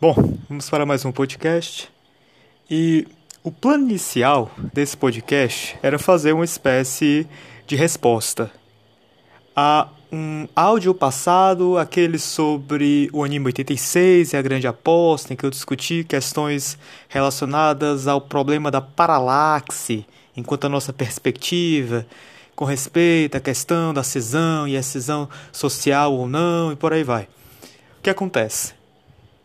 Bom, vamos para mais um podcast. E o plano inicial desse podcast era fazer uma espécie de resposta a um áudio passado, aquele sobre o anime 86 e a grande aposta, em que eu discuti questões relacionadas ao problema da paralaxe, enquanto a nossa perspectiva com respeito à questão da cisão e a cisão social ou não, e por aí vai. O que acontece?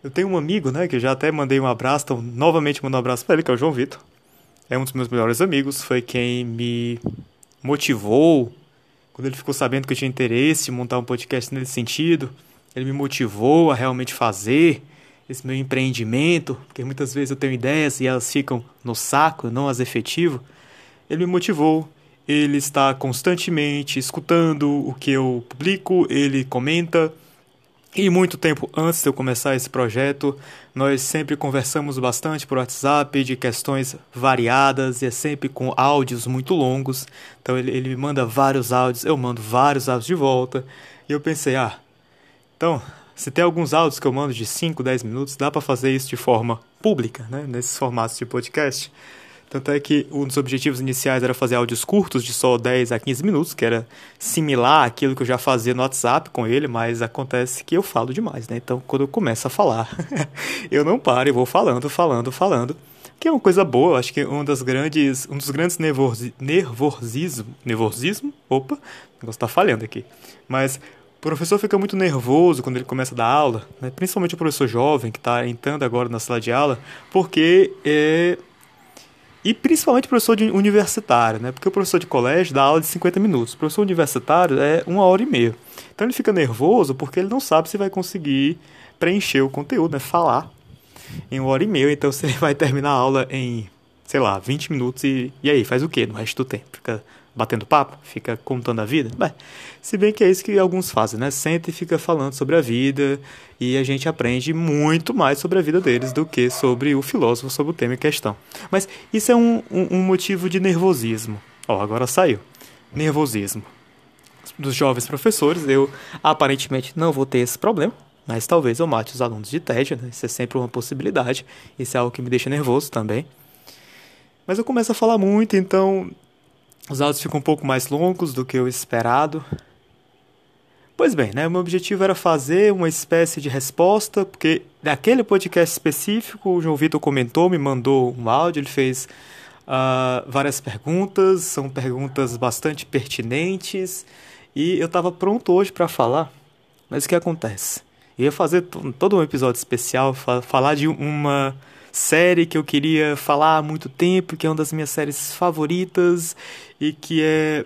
Eu tenho um amigo, né, que já até mandei um abraço, então novamente mando um abraço para ele, que é o João Vitor. É um dos meus melhores amigos, foi quem me motivou quando ele ficou sabendo que eu tinha interesse em montar um podcast nesse sentido. Ele me motivou a realmente fazer esse meu empreendimento, porque muitas vezes eu tenho ideias e elas ficam no saco, não as efetivo. Ele me motivou, ele está constantemente escutando o que eu publico, ele comenta, e muito tempo antes de eu começar esse projeto, nós sempre conversamos bastante por WhatsApp de questões variadas e é sempre com áudios muito longos. Então ele, ele me manda vários áudios, eu mando vários áudios de volta. E eu pensei, ah, então, se tem alguns áudios que eu mando de 5, 10 minutos, dá para fazer isso de forma pública, né, nesses formatos de podcast. Tanto é que um dos objetivos iniciais era fazer áudios curtos de só 10 a 15 minutos, que era similar àquilo que eu já fazia no WhatsApp com ele, mas acontece que eu falo demais, né? Então, quando eu começo a falar, eu não paro e vou falando, falando, falando. Que é uma coisa boa, acho que um das grandes, um dos grandes nervosi, nervosismo, nervosismo, opa, o negócio tá falhando aqui. Mas o professor fica muito nervoso quando ele começa a dar aula, né? principalmente o professor jovem que está entrando agora na sala de aula, porque é, e principalmente professor de universitário, né? Porque o professor de colégio dá aula de 50 minutos. O professor universitário é uma hora e meia. Então ele fica nervoso porque ele não sabe se vai conseguir preencher o conteúdo, né? Falar em uma hora e meia. Então você vai terminar a aula em, sei lá, 20 minutos e, e aí, faz o quê no resto do tempo? Fica batendo papo? Fica contando a vida? Bem, se bem que é isso que alguns fazem, né? Senta e fica falando sobre a vida e a gente aprende muito mais sobre a vida deles do que sobre o filósofo, sobre o tema em questão. Mas isso é um, um, um motivo de nervosismo. Ó, agora saiu. Nervosismo. Dos jovens professores, eu aparentemente não vou ter esse problema. Mas talvez eu mate os alunos de tédio, né? Isso é sempre uma possibilidade. Isso é algo que me deixa nervoso também. Mas eu começo a falar muito, então os áudios ficam um pouco mais longos do que o esperado. Pois bem, né, meu objetivo era fazer uma espécie de resposta, porque naquele podcast específico, o João Vitor comentou, me mandou um áudio, ele fez uh, várias perguntas, são perguntas bastante pertinentes, e eu estava pronto hoje para falar, mas o que acontece? Eu ia fazer todo um episódio especial, falar de uma série que eu queria falar há muito tempo, que é uma das minhas séries favoritas e que é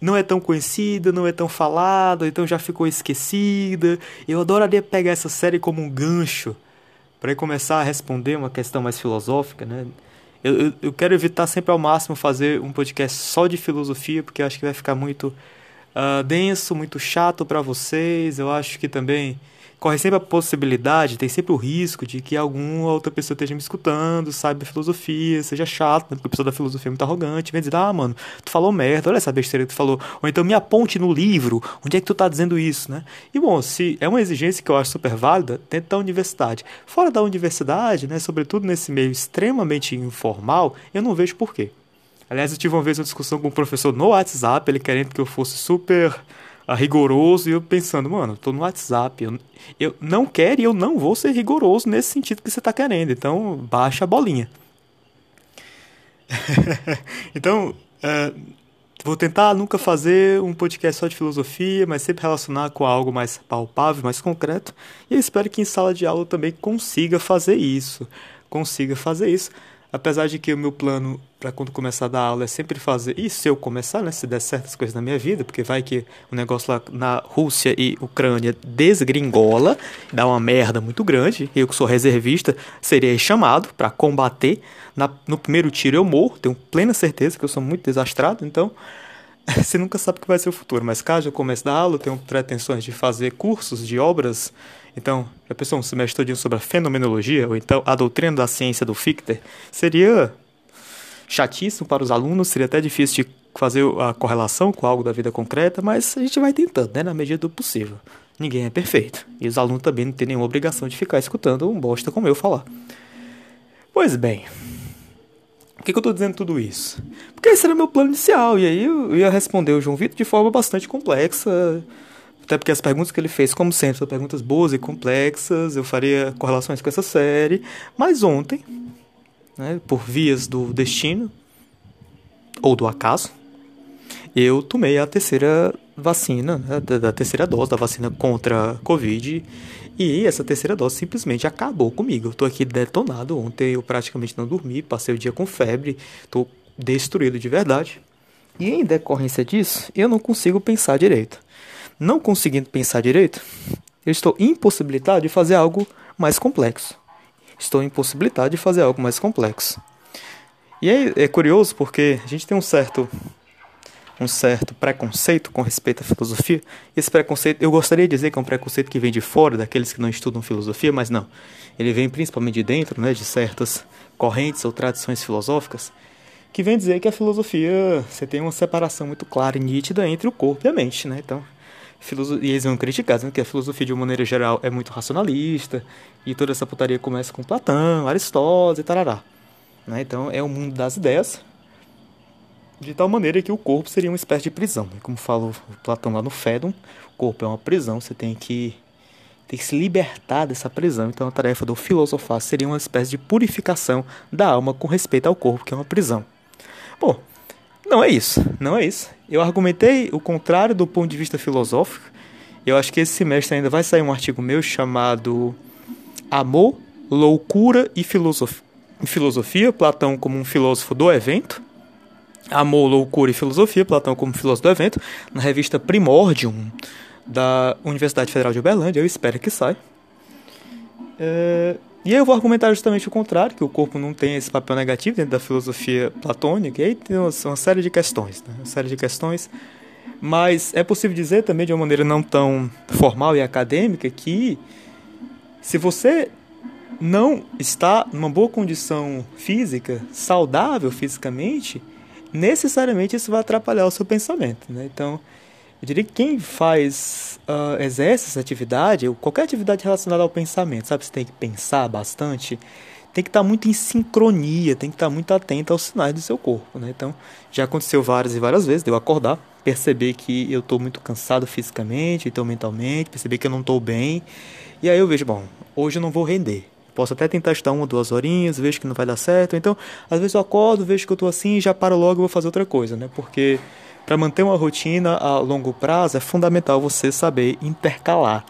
não é tão conhecida, não é tão falada, então já ficou esquecida. Eu adoraria pegar essa série como um gancho para começar a responder uma questão mais filosófica, né? Eu, eu, eu, quero evitar sempre ao máximo fazer um podcast só de filosofia, porque eu acho que vai ficar muito uh, denso, muito chato para vocês. Eu acho que também corre sempre a possibilidade, tem sempre o risco de que alguma outra pessoa esteja me escutando, saiba filosofia, seja chato, né? porque a pessoa da filosofia é muito arrogante, vem dizer, ah, mano, tu falou merda, olha essa besteira que tu falou. Ou então me aponte no livro, onde é que tu tá dizendo isso, né? E bom, se é uma exigência que eu acho super válida, dentro da universidade. Fora da universidade, né, sobretudo nesse meio extremamente informal, eu não vejo porquê. Aliás, eu tive uma vez uma discussão com um professor no WhatsApp, ele querendo que eu fosse super rigoroso e eu pensando, mano, tô no WhatsApp, eu, eu não quero e eu não vou ser rigoroso nesse sentido que você tá querendo, então baixa a bolinha. então, uh, vou tentar nunca fazer um podcast só de filosofia, mas sempre relacionar com algo mais palpável, mais concreto, e eu espero que em sala de aula eu também consiga fazer isso, consiga fazer isso. Apesar de que o meu plano para quando começar a dar aula é sempre fazer. E se eu começar, né? Se der certas coisas na minha vida, porque vai que o negócio lá na Rússia e Ucrânia desgringola, dá uma merda muito grande. Eu que sou reservista, seria chamado para combater. Na, no primeiro tiro eu morro, tenho plena certeza que eu sou muito desastrado, então você nunca sabe o que vai ser o futuro. Mas caso eu comece a dar aula, eu tenho pretensões de fazer cursos de obras então, já pensou um semestre todinho sobre a fenomenologia, ou então a doutrina da ciência do Fichte? Seria chatíssimo para os alunos, seria até difícil de fazer a correlação com algo da vida concreta, mas a gente vai tentando, né, na medida do possível. ninguém é perfeito. E os alunos também não têm nenhuma obrigação de ficar escutando um bosta como eu falar. Pois bem, por que, que eu estou dizendo tudo isso? Porque esse era meu plano inicial, e aí eu ia responder o João Vitor de forma bastante complexa, até porque as perguntas que ele fez, como sempre, são perguntas boas e complexas, eu faria correlações com essa série, mas ontem, né, por vias do destino, ou do acaso, eu tomei a terceira vacina, né, da terceira dose da vacina contra a Covid, e essa terceira dose simplesmente acabou comigo. Eu tô aqui detonado. Ontem eu praticamente não dormi, passei o dia com febre, tô destruído de verdade. E em decorrência disso, eu não consigo pensar direito. Não conseguindo pensar direito, eu estou impossibilitado de fazer algo mais complexo. Estou impossibilitado de fazer algo mais complexo. E é, é curioso porque a gente tem um certo um certo preconceito com respeito à filosofia. Esse preconceito, eu gostaria de dizer que é um preconceito que vem de fora, daqueles que não estudam filosofia, mas não. Ele vem principalmente de dentro, né, de certas correntes ou tradições filosóficas, que vem dizer que a filosofia, você tem uma separação muito clara e nítida entre o corpo e a mente, né? Então, e eles vão criticar, dizendo que a filosofia, de uma maneira geral, é muito racionalista, e toda essa putaria começa com Platão, Aristóteles e tarará. Né? Então, é o mundo das ideias, de tal maneira que o corpo seria uma espécie de prisão. Né? Como fala Platão lá no Fédon, o corpo é uma prisão, você tem que, tem que se libertar dessa prisão. Então a tarefa do filosofar seria uma espécie de purificação da alma com respeito ao corpo, que é uma prisão. Bom, não é isso, não é isso. Eu argumentei o contrário do ponto de vista filosófico. Eu acho que esse semestre ainda vai sair um artigo meu chamado Amor, Loucura e Filosofia. Filosofia, Platão como um filósofo do evento, Amor, Loucura e Filosofia, Platão como filósofo do evento, na revista Primordium, da Universidade Federal de Uberlândia, eu espero que saia. É, e aí eu vou argumentar justamente o contrário, que o corpo não tem esse papel negativo dentro da filosofia platônica, e aí tem uma, uma série de questões, né? uma série de questões, mas é possível dizer também de uma maneira não tão formal e acadêmica que se você não está numa boa condição física, saudável fisicamente, necessariamente isso vai atrapalhar o seu pensamento. Né? Então, eu diria que quem faz, uh, exerce essa atividade, qualquer atividade relacionada ao pensamento, sabe? Você tem que pensar bastante, tem que estar muito em sincronia, tem que estar muito atento aos sinais do seu corpo. Né? Então, já aconteceu várias e várias vezes de eu acordar, perceber que eu estou muito cansado fisicamente, então mentalmente, perceber que eu não estou bem, e aí eu vejo, bom, hoje eu não vou render. Posso até tentar estudar uma ou duas horinhas, vejo que não vai dar certo. Então, às vezes eu acordo, vejo que eu estou assim, já paro logo e vou fazer outra coisa, né? Porque para manter uma rotina a longo prazo é fundamental você saber intercalar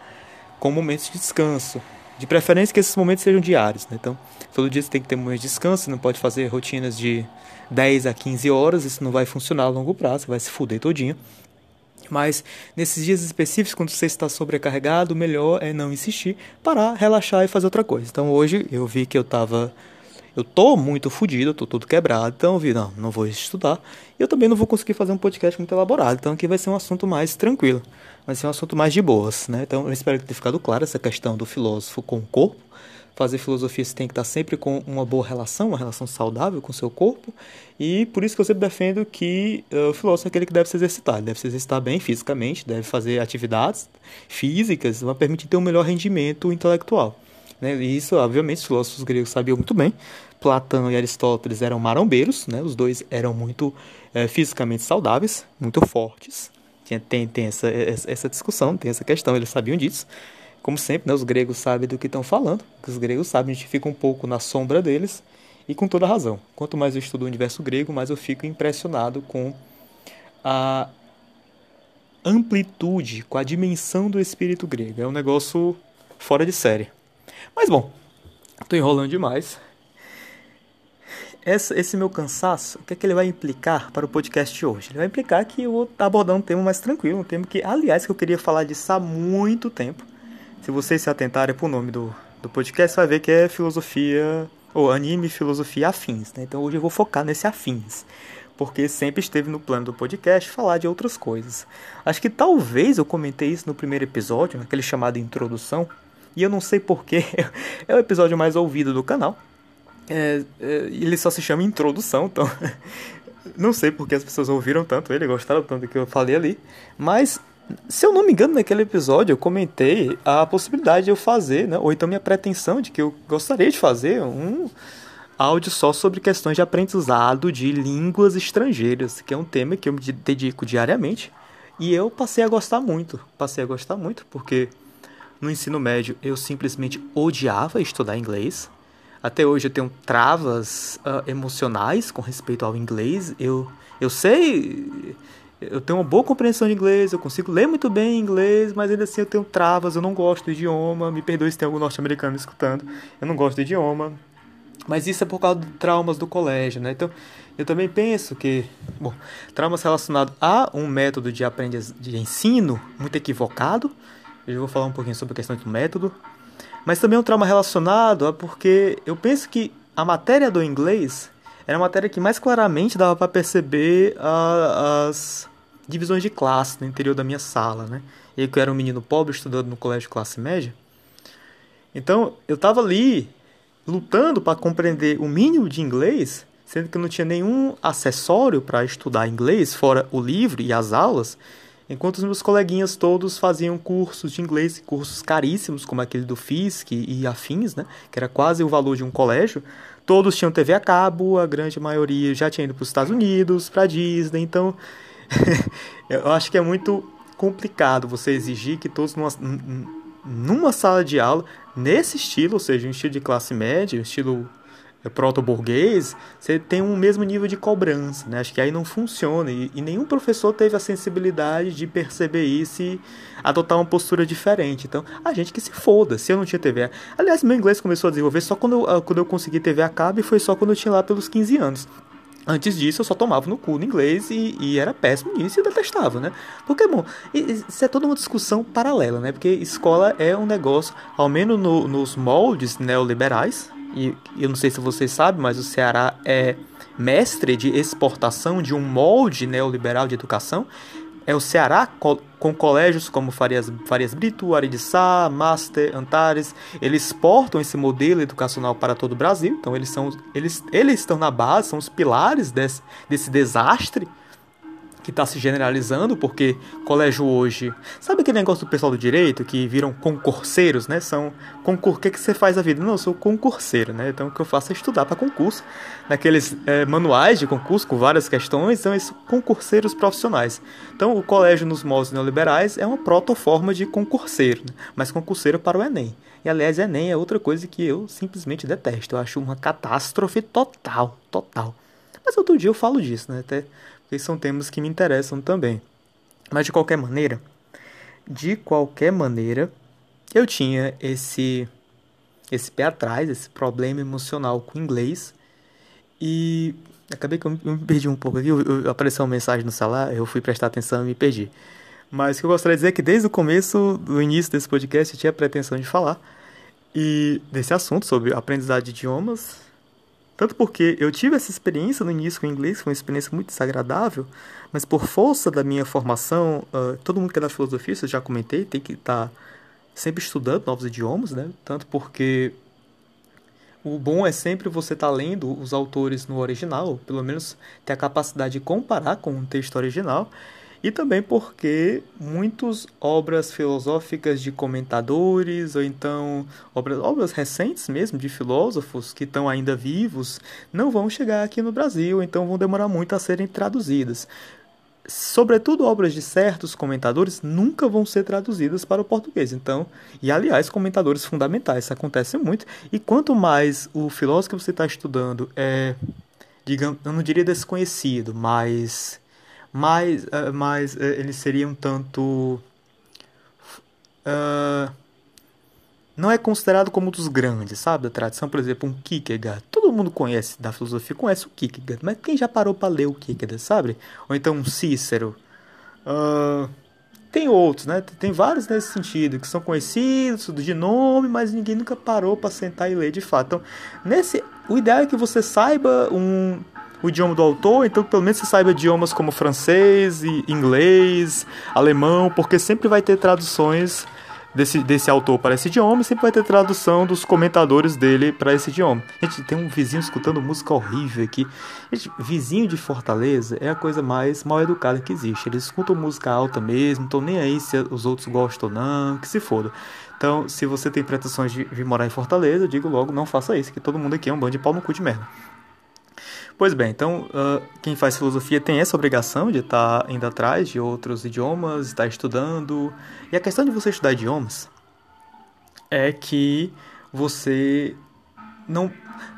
com momentos de descanso. De preferência que esses momentos sejam diários, né? Então, todo dia você tem que ter momentos de descanso, você não pode fazer rotinas de 10 a 15 horas, isso não vai funcionar a longo prazo, você vai se fuder todinho. Mas nesses dias específicos, quando você está sobrecarregado, o melhor é não insistir, parar, relaxar e fazer outra coisa. Então hoje eu vi que eu estava eu tô muito fodido, tô todo quebrado, então eu vi, não, não vou estudar. E eu também não vou conseguir fazer um podcast muito elaborado, então aqui vai ser um assunto mais tranquilo, vai ser um assunto mais de boas, né? Então eu espero que tenha ficado claro essa questão do filósofo com o corpo, fazer filosofia você tem que estar sempre com uma boa relação, uma relação saudável com o seu corpo. E por isso que eu sempre defendo que uh, o filósofo é aquele que deve se exercitar. Ele deve se exercitar bem fisicamente, deve fazer atividades físicas, vai permitir ter um melhor rendimento intelectual. Né? E isso, obviamente, os filósofos gregos sabiam muito bem. Platão e Aristóteles eram marombeiros, né? os dois eram muito é, fisicamente saudáveis, muito fortes. Tem, tem, tem essa, essa discussão, tem essa questão, eles sabiam disso. Como sempre, né, os gregos sabem do que estão falando, os gregos sabem, a gente fica um pouco na sombra deles, e com toda razão. Quanto mais eu estudo o universo grego, mais eu fico impressionado com a amplitude, com a dimensão do espírito grego. É um negócio fora de série. Mas bom, estou enrolando demais. Esse, meu cansaço, o que é que ele vai implicar para o podcast hoje? Ele vai implicar que eu vou estar abordando um tema mais tranquilo, um tema que, aliás, que eu queria falar disso há muito tempo. Se vocês se atentarem para o nome do, do podcast, vai ver que é filosofia, ou anime filosofia afins. Né? Então hoje eu vou focar nesse afins, porque sempre esteve no plano do podcast falar de outras coisas. Acho que talvez eu comentei isso no primeiro episódio, naquele chamado introdução, e eu não sei porquê, é o episódio mais ouvido do canal. É, é, ele só se chama introdução, então não sei porque as pessoas ouviram tanto ele, gostaram tanto do que eu falei ali, mas se eu não me engano, naquele episódio eu comentei a possibilidade de eu fazer, né, ou então minha pretensão de que eu gostaria de fazer um áudio só sobre questões de aprendizado de línguas estrangeiras, que é um tema que eu me dedico diariamente. E eu passei a gostar muito. Passei a gostar muito porque no ensino médio eu simplesmente odiava estudar inglês. Até hoje eu tenho travas uh, emocionais com respeito ao inglês. Eu, eu sei, eu tenho uma boa compreensão de inglês, eu consigo ler muito bem inglês, mas ainda assim eu tenho travas, eu não gosto do idioma. Me perdoe se tem algum norte-americano escutando. Eu não gosto do idioma. Mas isso é por causa de traumas do colégio, né? Então, eu também penso que, bom, traumas relacionados a um método de aprendiz, de ensino muito equivocado. Eu vou falar um pouquinho sobre a questão do método. Mas também um trauma relacionado a porque eu penso que a matéria do inglês era a matéria que mais claramente dava para perceber a, as divisões de classe no interior da minha sala, né? Eu que era um menino pobre estudando no colégio de classe média. Então, eu estava ali lutando para compreender o mínimo de inglês, sendo que eu não tinha nenhum acessório para estudar inglês, fora o livro e as aulas, enquanto os meus coleguinhas todos faziam cursos de inglês, cursos caríssimos, como aquele do FISC e afins, né, que era quase o valor de um colégio, todos tinham TV a cabo, a grande maioria já tinha ido para os Estados Unidos, para Disney, então eu acho que é muito complicado você exigir que todos numa, numa sala de aula nesse estilo, ou seja, um estilo de classe média, um estilo proto-burguês, você tem um mesmo nível de cobrança, né? Acho que aí não funciona e, e, nenhum professor teve a sensibilidade de perceber isso e adotar uma postura diferente. Então, a gente que se foda, se eu não tinha TV. Aliás, meu inglês começou a desenvolver só quando eu, ah, quando eu consegui TV a cabo e foi só quando eu tinha lá pelos 15 anos. Antes disso, eu só tomava no cu no inglês e, e era péssimo nisso e detestava, né? Porque, bom, isso é toda uma discussão paralela, né? Porque escola é um negócio, ao menos no, nos moldes neoliberais, e eu não sei se vocês sabem, mas o Ceará é mestre de exportação de um molde neoliberal de educação é o Ceará, com colégios como Farias, Farias Brito, Aridiçá, Master, Antares. Eles exportam esse modelo educacional para todo o Brasil. Então, eles, são, eles, eles estão na base, são os pilares desse, desse desastre que está se generalizando, porque colégio hoje. Sabe aquele negócio do pessoal do direito que viram concurseiros, né? São. Concur... O que, que você faz a vida? Não, eu sou concurseiro, né? Então o que eu faço é estudar para concurso, naqueles é, manuais de concurso com várias questões, são esses concurseiros profissionais. Então o colégio nos moldes neoliberais é uma protoforma de concurseiro, né? mas concurseiro para o Enem. E aliás, Enem é outra coisa que eu simplesmente detesto. Eu acho uma catástrofe total, total. Mas outro dia eu falo disso, né? Até porque são temas que me interessam também. Mas de qualquer maneira, de qualquer maneira, eu tinha esse esse pé atrás, esse problema emocional com o inglês. E acabei que eu me perdi um pouco aqui. Eu, eu, apareceu uma mensagem no celular, eu fui prestar atenção e me perdi. Mas o que eu gostaria de dizer é que desde o começo, do início desse podcast, eu tinha a pretensão de falar e desse assunto sobre aprendizado de idiomas tanto porque eu tive essa experiência no início com o inglês, foi uma experiência muito desagradável, mas por força da minha formação, uh, todo mundo que é da filosofia, eu já comentei, tem que estar tá sempre estudando novos idiomas, né? Tanto porque o bom é sempre você estar tá lendo os autores no original, pelo menos ter a capacidade de comparar com o texto original e também porque muitas obras filosóficas de comentadores, ou então obras, obras recentes mesmo de filósofos que estão ainda vivos, não vão chegar aqui no Brasil, então vão demorar muito a serem traduzidas. Sobretudo obras de certos comentadores nunca vão ser traduzidas para o português. Então, e aliás, comentadores fundamentais, isso acontece muito. E quanto mais o filósofo que você está estudando é, digamos, eu não diria desconhecido, mas mas, uh, mas uh, eles seriam tanto. Uh, não é considerado como um dos grandes, sabe, da tradição. Por exemplo, um Kierkegaard. Todo mundo conhece da filosofia, conhece o Kierkegaard, mas quem já parou para ler o Kierkegaard, sabe? Ou então um Cícero. Uh, tem outros, né? Tem vários nesse sentido, que são conhecidos de nome, mas ninguém nunca parou para sentar e ler de fato. Então, nesse, o ideal é que você saiba um o idioma do autor, então pelo menos você saiba idiomas como francês, inglês, alemão, porque sempre vai ter traduções desse, desse autor para esse idioma, sempre vai ter tradução dos comentadores dele para esse idioma. Gente, tem um vizinho escutando música horrível aqui. Gente, vizinho de Fortaleza é a coisa mais mal educada que existe. Eles escutam música alta mesmo, estão nem aí se os outros gostam ou não, que se foda. Então, se você tem pretensões de morar em Fortaleza, eu digo logo, não faça isso, que todo mundo aqui é um bando de pau no cu de merda. Pois bem, então uh, quem faz filosofia tem essa obrigação de estar tá indo atrás de outros idiomas, estar estudando. E a questão de você estudar idiomas é que você não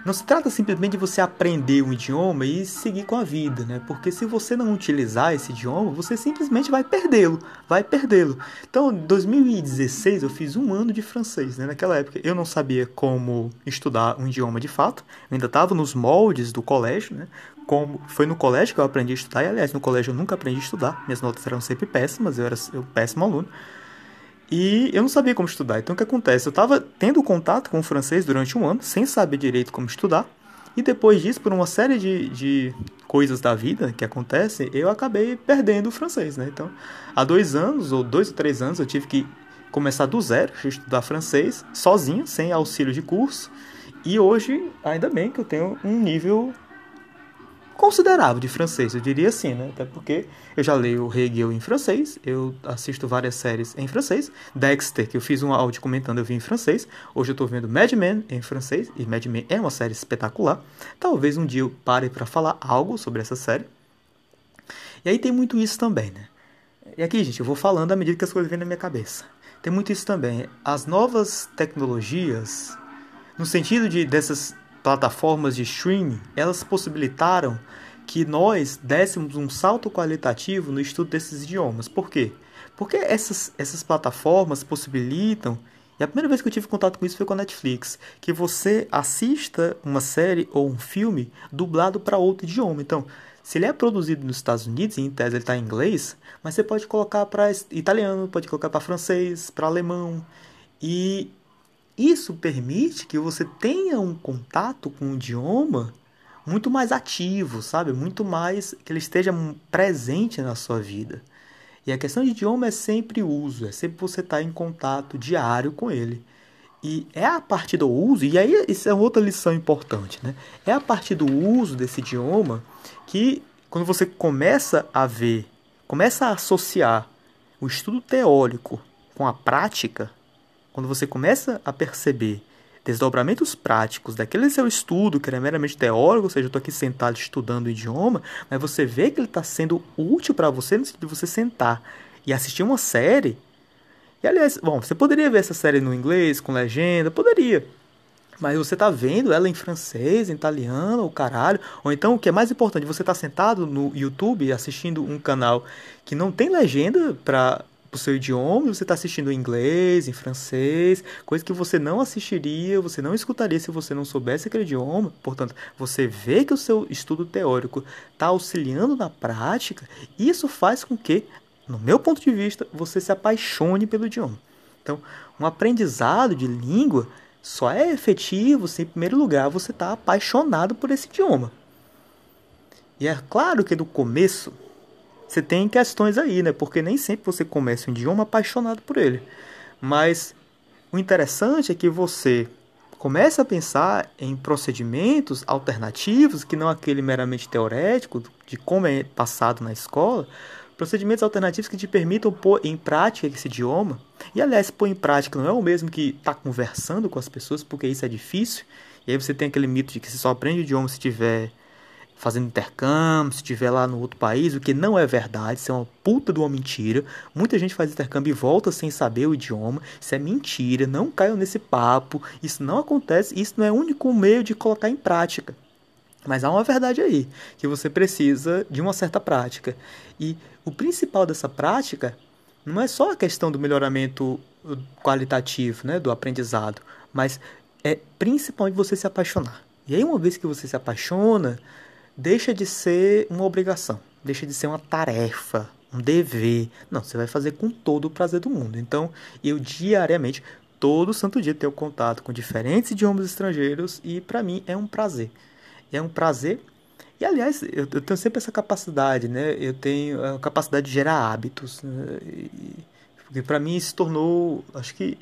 não se trata simplesmente de você aprender um idioma e seguir com a vida, né? Porque se você não utilizar esse idioma, você simplesmente vai perdê-lo, vai perdê-lo. Então, em 2016 eu fiz um ano de francês, né? Naquela época eu não sabia como estudar um idioma de fato, eu ainda estava nos moldes do colégio, né? Como foi no colégio que eu aprendi a estudar, e aliás, no colégio eu nunca aprendi a estudar, minhas notas eram sempre péssimas, eu era um péssimo aluno. E eu não sabia como estudar. Então o que acontece? Eu estava tendo contato com o francês durante um ano, sem saber direito como estudar. E depois disso, por uma série de, de coisas da vida que acontecem, eu acabei perdendo o francês, né? Então, há dois anos, ou dois ou três anos, eu tive que começar do zero, estudar francês, sozinho, sem auxílio de curso. E hoje, ainda bem que eu tenho um nível considerável de francês, eu diria assim, né? Até porque eu já leio Hegel em francês, eu assisto várias séries em francês. Dexter, que eu fiz um áudio comentando, eu vi em francês. Hoje eu tô vendo Mad Men em francês, e Mad Men é uma série espetacular. Talvez um dia eu pare para falar algo sobre essa série. E aí tem muito isso também, né? E aqui, gente, eu vou falando à medida que as coisas vêm na minha cabeça. Tem muito isso também. As novas tecnologias, no sentido de dessas plataformas de streaming, elas possibilitaram que nós dessemos um salto qualitativo no estudo desses idiomas. Por quê? Porque essas, essas plataformas possibilitam, e a primeira vez que eu tive contato com isso foi com a Netflix, que você assista uma série ou um filme dublado para outro idioma. Então, se ele é produzido nos Estados Unidos, em tese ele está em inglês, mas você pode colocar para italiano, pode colocar para francês, para alemão. E isso permite que você tenha um contato com o idioma muito mais ativo, sabe? Muito mais que ele esteja presente na sua vida. E a questão de idioma é sempre uso, é sempre você estar em contato diário com ele. E é a partir do uso, e aí isso é outra lição importante, né? É a partir do uso desse idioma que quando você começa a ver, começa a associar o estudo teórico com a prática, quando você começa a perceber desdobramentos práticos daquele seu estudo, que era meramente teórico, ou seja, eu estou aqui sentado estudando o idioma, mas você vê que ele está sendo útil para você no sentido de você sentar e assistir uma série. E aliás, bom, você poderia ver essa série no inglês, com legenda, poderia. Mas você está vendo ela em francês, em italiano, o caralho. Ou então, o que é mais importante, você está sentado no YouTube assistindo um canal que não tem legenda para o seu idioma, você está assistindo em inglês, em francês, coisa que você não assistiria, você não escutaria se você não soubesse aquele idioma. Portanto, você vê que o seu estudo teórico está auxiliando na prática, e isso faz com que, no meu ponto de vista, você se apaixone pelo idioma. Então, um aprendizado de língua só é efetivo se, em primeiro lugar, você está apaixonado por esse idioma. E é claro que no começo você tem questões aí, né? Porque nem sempre você começa um idioma apaixonado por ele. Mas o interessante é que você comece a pensar em procedimentos alternativos, que não aquele meramente teorético, de como é passado na escola, procedimentos alternativos que te permitam pôr em prática esse idioma. E aliás, pôr em prática não é o mesmo que estar tá conversando com as pessoas, porque isso é difícil. E aí você tem aquele mito de que você só aprende o idioma se tiver fazendo intercâmbio, se estiver lá no outro país, o que não é verdade, isso é uma puta de uma mentira. Muita gente faz intercâmbio e volta sem saber o idioma, isso é mentira, não caiam nesse papo, isso não acontece, isso não é o único meio de colocar em prática. Mas há uma verdade aí, que você precisa de uma certa prática. E o principal dessa prática não é só a questão do melhoramento qualitativo, né, do aprendizado, mas é principalmente você se apaixonar. E aí, uma vez que você se apaixona, deixa de ser uma obrigação, deixa de ser uma tarefa, um dever. Não, você vai fazer com todo o prazer do mundo. Então, eu diariamente, todo santo dia, tenho contato com diferentes idiomas estrangeiros e para mim é um prazer. É um prazer. E aliás, eu, eu, tenho sempre essa capacidade, né? Eu tenho a capacidade de gerar hábitos. Né? E, Porque para mim se tornou, acho que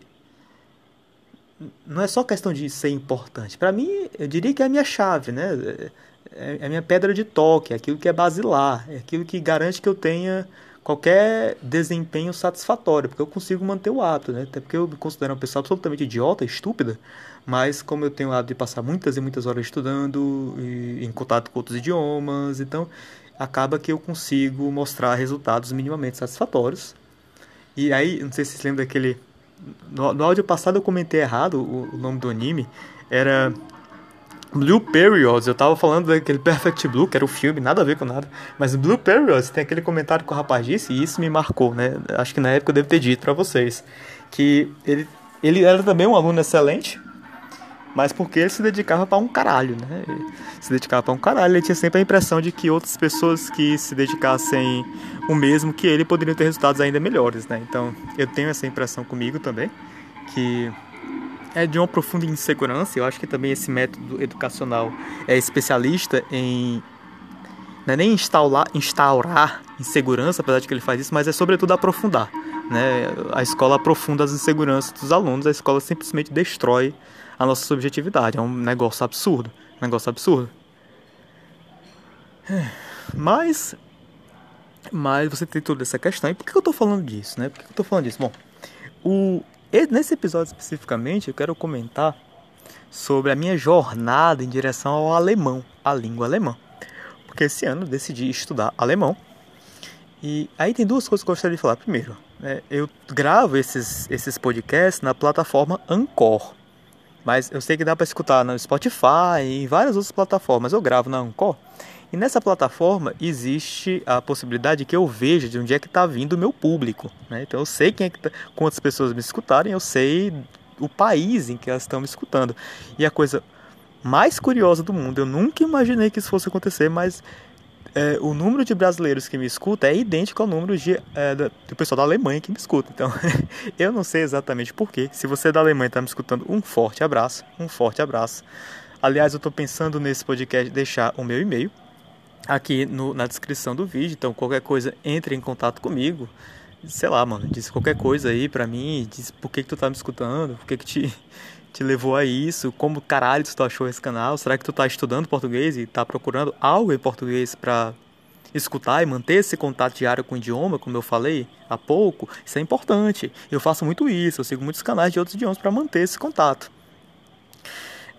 não é só questão de ser importante. Para mim, eu diria que é a minha chave, né? É, é a minha pedra de toque, é aquilo que é basilar, é aquilo que garante que eu tenha qualquer desempenho satisfatório, porque eu consigo manter o hábito, né? Até porque eu me considero uma pessoa absolutamente idiota, estúpida, mas como eu tenho o hábito de passar muitas e muitas horas estudando, e, em contato com outros idiomas, então acaba que eu consigo mostrar resultados minimamente satisfatórios. E aí, não sei se vocês lembram daquele. No, no áudio passado eu comentei errado o, o nome do anime. Era Blue Periods, eu tava falando daquele Perfect Blue, que era o filme, nada a ver com nada. Mas Blue Periods tem aquele comentário que o rapaz disse, e isso me marcou, né? Acho que na época eu devo ter dito para vocês. Que ele, ele era também um aluno excelente, mas porque ele se dedicava para um caralho, né? Ele se dedicava para um caralho, ele tinha sempre a impressão de que outras pessoas que se dedicassem o mesmo que ele poderiam ter resultados ainda melhores, né? Então eu tenho essa impressão comigo também, que é de uma profunda insegurança. Eu acho que também esse método educacional é especialista em não é nem instaurar, instaurar insegurança, apesar de que ele faz isso, mas é sobretudo aprofundar. Né? A escola aprofunda as inseguranças dos alunos, a escola simplesmente destrói a nossa subjetividade. É um negócio absurdo. Um negócio absurdo. Mas, mas você tem toda essa questão. E por que eu estou falando disso? Né? Por que eu estou falando disso? Bom, o, Nesse episódio especificamente, eu quero comentar sobre a minha jornada em direção ao alemão, a língua alemã. Porque esse ano eu decidi estudar alemão. E aí tem duas coisas que eu gostaria de falar. Primeiro, né, eu gravo esses, esses podcasts na plataforma Anchor. Mas eu sei que dá para escutar no Spotify e em várias outras plataformas. Eu gravo na Anchor. E nessa plataforma existe a possibilidade que eu veja de onde é que está vindo o meu público. Né? Então eu sei quem é que tá, quantas pessoas me escutarem, eu sei o país em que elas estão me escutando. E a coisa mais curiosa do mundo, eu nunca imaginei que isso fosse acontecer, mas é, o número de brasileiros que me escuta é idêntico ao número de, é, do pessoal da Alemanha que me escuta. Então, eu não sei exatamente porquê. Se você é da Alemanha e está me escutando, um forte abraço, um forte abraço. Aliás, eu estou pensando nesse podcast deixar o meu e-mail, aqui no, na descrição do vídeo. Então, qualquer coisa, entre em contato comigo. Sei lá, mano, diz qualquer coisa aí pra mim, diz por que, que tu tá me escutando, por que, que te, te levou a isso, como caralho tu achou esse canal, será que tu tá estudando português e tá procurando algo em português pra escutar e manter esse contato diário com o idioma, como eu falei há pouco, isso é importante. Eu faço muito isso, eu sigo muitos canais de outros idiomas para manter esse contato.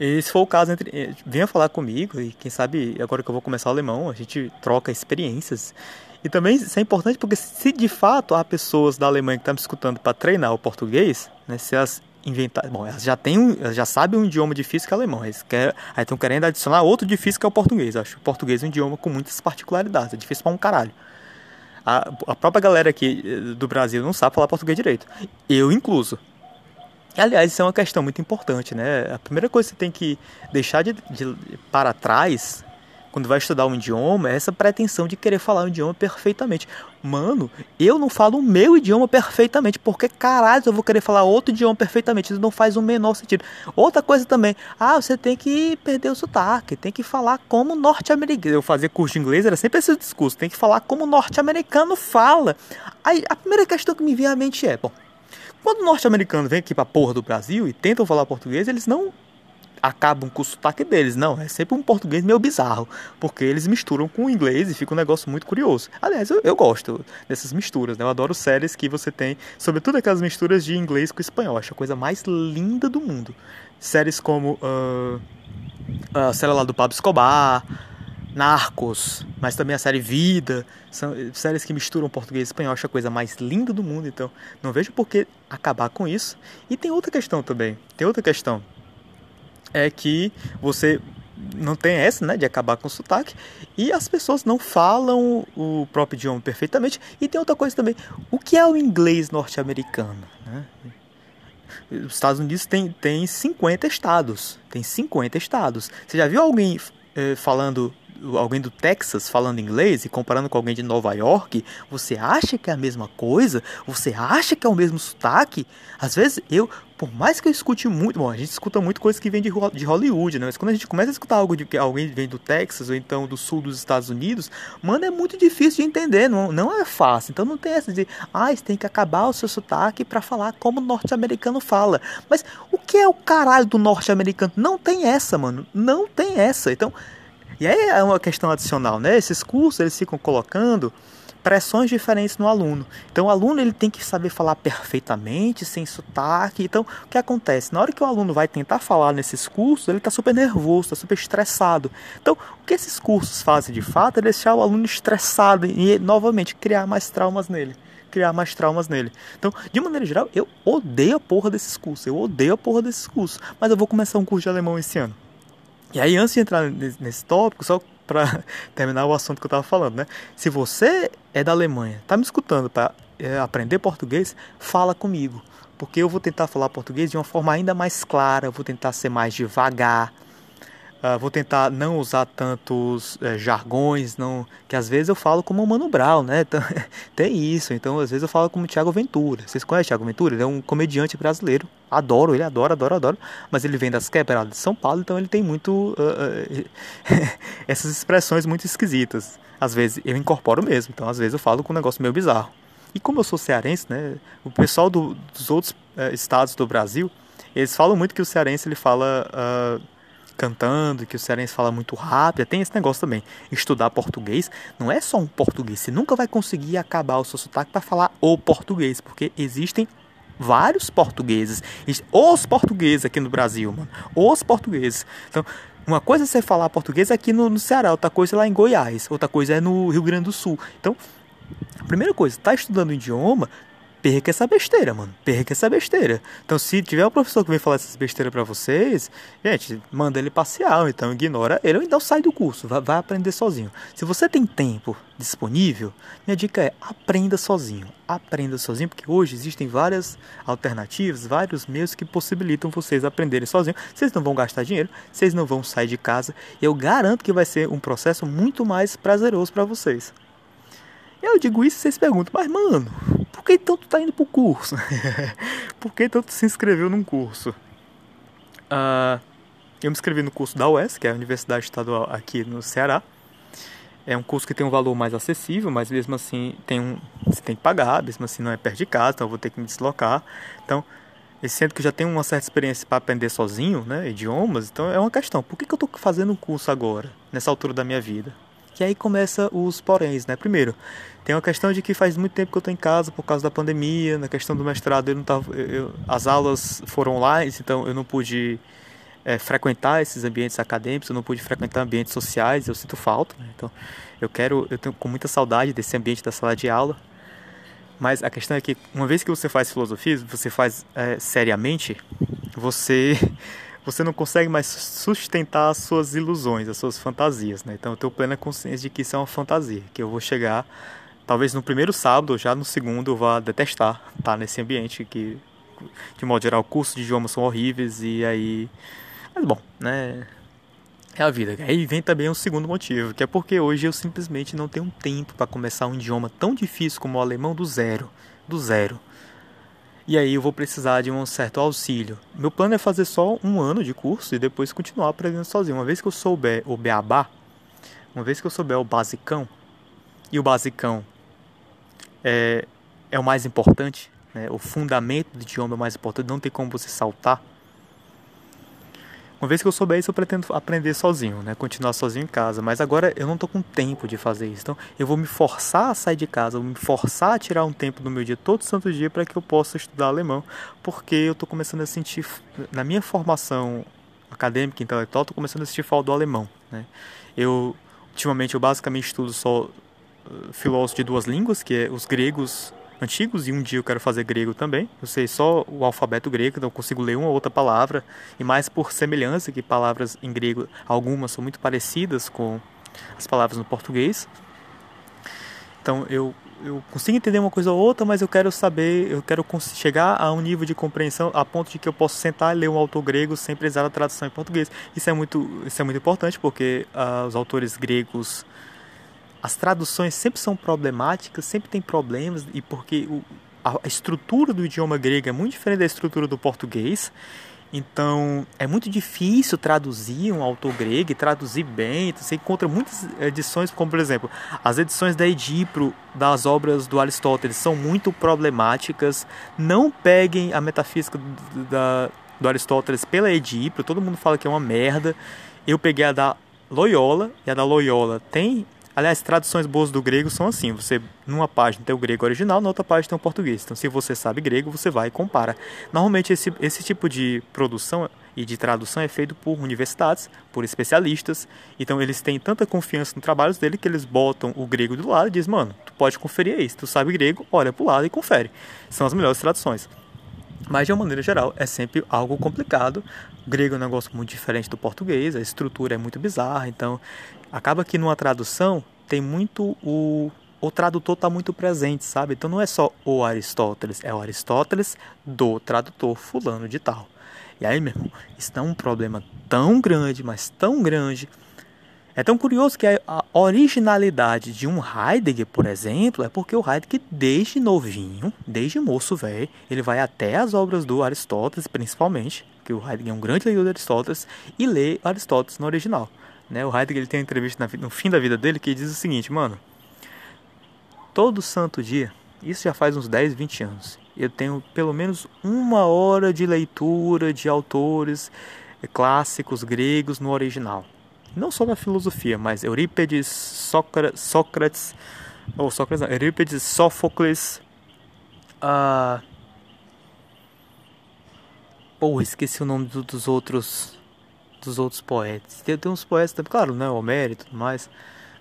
E se for o caso, entre, eh, venha falar comigo e quem sabe agora que eu vou começar o alemão, a gente troca experiências. E também isso é importante porque se de fato há pessoas da Alemanha que estão me escutando para treinar o português, né, se elas inventar, bom, elas já têm, elas já sabem um idioma difícil que é alemão, eles querem, aí estão querendo adicionar outro difícil que é o português. Eu acho o português é um idioma com muitas particularidades, é difícil para um caralho. A, a própria galera aqui eh, do Brasil não sabe falar português direito, eu incluso. Aliás, isso é uma questão muito importante, né? A primeira coisa que você tem que deixar de, de para trás quando vai estudar um idioma é essa pretensão de querer falar um idioma perfeitamente. Mano, eu não falo o meu idioma perfeitamente, porque caralho, eu vou querer falar outro idioma perfeitamente, isso não faz o menor sentido. Outra coisa também, ah, você tem que perder o sotaque, tem que falar como norte-americano. Eu fazia curso de inglês, era sempre esse discurso, tem que falar como norte-americano fala. Aí a primeira questão que me vem à mente é, bom, quando o norte-americano vem aqui pra porra do Brasil e tentam falar português, eles não acabam com o sotaque deles. Não, é sempre um português meio bizarro, porque eles misturam com o inglês e fica um negócio muito curioso. Aliás, eu, eu gosto dessas misturas, né? Eu adoro séries que você tem, sobretudo aquelas misturas de inglês com espanhol. Acho a coisa mais linda do mundo. Séries como uh, a série lá do Pablo Escobar, Narcos, mas também a série Vida, são séries que misturam português e espanhol, acho a coisa mais linda do mundo, então não vejo por que acabar com isso. E tem outra questão também, tem outra questão, é que você não tem essa, né, de acabar com o sotaque, e as pessoas não falam o próprio idioma perfeitamente, e tem outra coisa também, o que é o inglês norte-americano, né? Os Estados Unidos tem, tem 50 estados, tem 50 estados. Você já viu alguém eh, falando alguém do Texas falando inglês e comparando com alguém de Nova York, você acha que é a mesma coisa? Você acha que é o mesmo sotaque? Às vezes eu, por mais que eu escute muito, bom, a gente escuta muito coisas que vem de, de Hollywood, né? Mas quando a gente começa a escutar algo de que alguém vem do Texas ou então do sul dos Estados Unidos, mano, é muito difícil de entender, não, não é fácil. Então não tem essa de, ah, você tem que acabar o seu sotaque para falar como o norte-americano fala. Mas o que é o caralho do norte-americano? Não tem essa, mano. Não tem essa. Então, e aí é uma questão adicional, né? Esses cursos eles ficam colocando pressões diferentes no aluno. Então o aluno ele tem que saber falar perfeitamente, sem sotaque. Então o que acontece? Na hora que o aluno vai tentar falar nesses cursos, ele está super nervoso, está super estressado. Então o que esses cursos fazem de fato é deixar o aluno estressado e novamente criar mais traumas nele. Criar mais traumas nele. Então, de maneira geral, eu odeio a porra desses cursos. Eu odeio a porra desses cursos. Mas eu vou começar um curso de alemão esse ano. E aí, antes de entrar nesse tópico, só para terminar o assunto que eu estava falando, né? Se você é da Alemanha, está me escutando para é, aprender português, fala comigo, porque eu vou tentar falar português de uma forma ainda mais clara, vou tentar ser mais devagar, Uh, vou tentar não usar tantos uh, jargões, não, que às vezes eu falo como o Mano Brown, né? Então, tem isso. Então, às vezes eu falo como o Thiago Ventura. Vocês conhecem o Thiago Ventura? Ele é um comediante brasileiro. Adoro ele, adoro, adoro, adoro. Mas ele vem das quebradas de São Paulo, então ele tem muito uh, essas expressões muito esquisitas. Às vezes eu incorporo mesmo, então às vezes eu falo com um negócio meio bizarro. E como eu sou cearense, né? O pessoal do, dos outros eh, estados do Brasil, eles falam muito que o cearense ele fala cantando, que o cearense fala muito rápido, tem esse negócio também. Estudar português não é só um português, você nunca vai conseguir acabar o seu sotaque para falar o português, porque existem vários portugueses, os portugueses aqui no Brasil, mano, os portugueses. Então, uma coisa é você falar português aqui no, no Ceará, outra coisa é lá em Goiás, outra coisa é no Rio Grande do Sul. Então, a primeira coisa, tá estudando idioma, perca essa besteira, mano. Perca essa besteira. Então, se tiver um professor que vem falar essas besteiras para vocês, gente, manda ele parcial, então ignora ele ou então sai do curso, vai, vai, aprender sozinho. Se você tem tempo disponível, minha dica é aprenda sozinho. Aprenda sozinho, porque hoje existem várias alternativas, vários meios que possibilitam vocês aprenderem sozinho. Vocês não vão gastar dinheiro, vocês não vão sair de casa. Eu garanto que vai ser um processo muito mais prazeroso para vocês. Eu digo isso e vocês perguntam, mas mano, por que tu tá indo pro curso? por que tu se inscreveu num curso? Uh, eu me inscrevi no curso da UES, que é a Universidade Estadual aqui no Ceará. É um curso que tem um valor mais acessível, mas mesmo assim tem um, você tem que pagar, mesmo assim não é perto de casa, então eu vou ter que me deslocar. Então, sendo que já tenho uma certa experiência para aprender sozinho, né, idiomas, então é uma questão. Por que, que eu estou fazendo um curso agora, nessa altura da minha vida? Que aí começa os poréns, né? Primeiro, tem uma questão de que faz muito tempo que eu estou em casa por causa da pandemia, na questão do mestrado eu não tava, eu, as aulas foram online, então eu não pude é, frequentar esses ambientes acadêmicos, eu não pude frequentar ambientes sociais, eu sinto falta, né? então eu quero, eu tenho com muita saudade desse ambiente da sala de aula, mas a questão é que uma vez que você faz filosofia, você faz é, seriamente, você você não consegue mais sustentar as suas ilusões, as suas fantasias, né? Então eu tenho plena consciência de que isso é uma fantasia, que eu vou chegar, talvez no primeiro sábado ou já no segundo eu vá detestar estar nesse ambiente que, de modo geral, cursos de idiomas são horríveis e aí... Mas bom, né? É a vida. Aí vem também um segundo motivo, que é porque hoje eu simplesmente não tenho tempo para começar um idioma tão difícil como o alemão do zero. Do zero e aí eu vou precisar de um certo auxílio. Meu plano é fazer só um ano de curso e depois continuar aprendendo sozinho. Uma vez que eu souber o beabá, uma vez que eu souber o basicão, e o basicão é, é o mais importante, né? o fundamento do idioma é o mais importante, não tem como você saltar. Uma vez que eu souber isso, eu pretendo aprender sozinho, né? Continuar sozinho em casa. Mas agora eu não estou com tempo de fazer isso. Então eu vou me forçar a sair de casa, vou me forçar a tirar um tempo do meu dia, todo santo dia, para que eu possa estudar alemão. Porque eu estou começando a sentir, na minha formação acadêmica, intelectual, estou começando a sentir falta do alemão, né? Eu, ultimamente, eu basicamente estudo só filósofos de duas línguas, que é os gregos antigos e um dia eu quero fazer grego também. Eu sei só o alfabeto grego, então eu consigo ler uma ou outra palavra e mais por semelhança que palavras em grego algumas são muito parecidas com as palavras no português. Então eu eu consigo entender uma coisa ou outra, mas eu quero saber, eu quero chegar a um nível de compreensão a ponto de que eu possa sentar e ler um autor grego sem precisar da tradução em português. Isso é muito, isso é muito importante porque uh, os autores gregos, as traduções sempre são problemáticas, sempre tem problemas e porque o, a estrutura do idioma grego é muito diferente da estrutura do português. Então, é muito difícil traduzir um autor grego e traduzir bem. Então, você encontra muitas edições, como por exemplo, as edições da Edipro das obras do Aristóteles são muito problemáticas. Não peguem a metafísica do, da, do Aristóteles pela Edipro, todo mundo fala que é uma merda. Eu peguei a da Loyola, e a da Loyola tem Aliás, traduções boas do grego são assim: você numa página tem o grego original, na outra página tem o português. Então, se você sabe grego, você vai e compara. Normalmente, esse, esse tipo de produção e de tradução é feito por universidades, por especialistas. Então, eles têm tanta confiança no trabalho dele que eles botam o grego do lado e dizem: mano, tu pode conferir isso. Tu sabe grego, olha pro lado e confere. São as melhores traduções. Mas de uma maneira geral é sempre algo complicado. O grego é um negócio muito diferente do português, a estrutura é muito bizarra, então acaba que numa tradução tem muito o o tradutor está muito presente, sabe? Então não é só o Aristóteles, é o Aristóteles do tradutor fulano de tal. E aí, meu irmão, isso é um problema tão grande, mas tão grande, é tão curioso que a originalidade de um Heidegger, por exemplo, é porque o Heidegger, desde novinho, desde moço velho, ele vai até as obras do Aristóteles, principalmente, que o Heidegger é um grande leitor de Aristóteles, e lê Aristóteles no original. Né? O Heidegger ele tem uma entrevista no fim da vida dele que diz o seguinte, mano, todo santo dia, isso já faz uns 10, 20 anos, eu tenho pelo menos uma hora de leitura de autores clássicos gregos no original não só na filosofia, mas Eurípides, Sócrates, Sócrates ou Sócrates, não, Sófocles, uh, Porra, esqueci o nome do, dos outros dos outros poetas. Tem, tem uns poetas também, claro, né, Homero e tudo mais,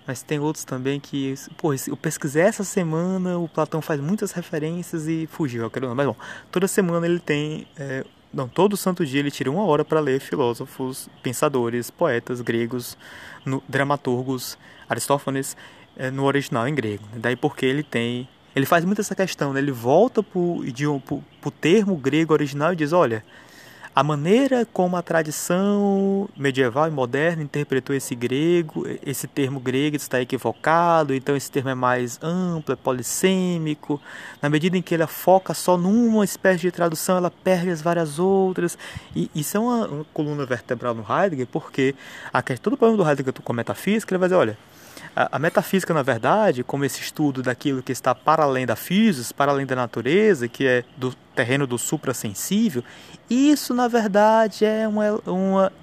mas tem outros também que, porra, eu pesquisei essa semana, o Platão faz muitas referências e fugiu, mas bom, toda semana ele tem é, não, todo santo dia ele tira uma hora para ler filósofos, pensadores, poetas gregos, no, dramaturgos, Aristófanes, é, no original em grego. Daí porque ele tem. Ele faz muito essa questão, né? ele volta para o termo grego original e diz: olha, a maneira como a tradição medieval e moderna interpretou esse grego, esse termo grego está equivocado, então esse termo é mais amplo, é polissêmico. Na medida em que ela foca só numa espécie de tradução, ela perde as várias outras. E isso é uma, uma coluna vertebral no Heidegger, porque a, todo o problema do Heidegger com a metafísica, ele vai dizer, olha, a, a, metafísica, na verdade, como esse estudo daquilo que está para além da física, para além da natureza, que é do terreno do suprassensível, isso, na verdade, é uma, uma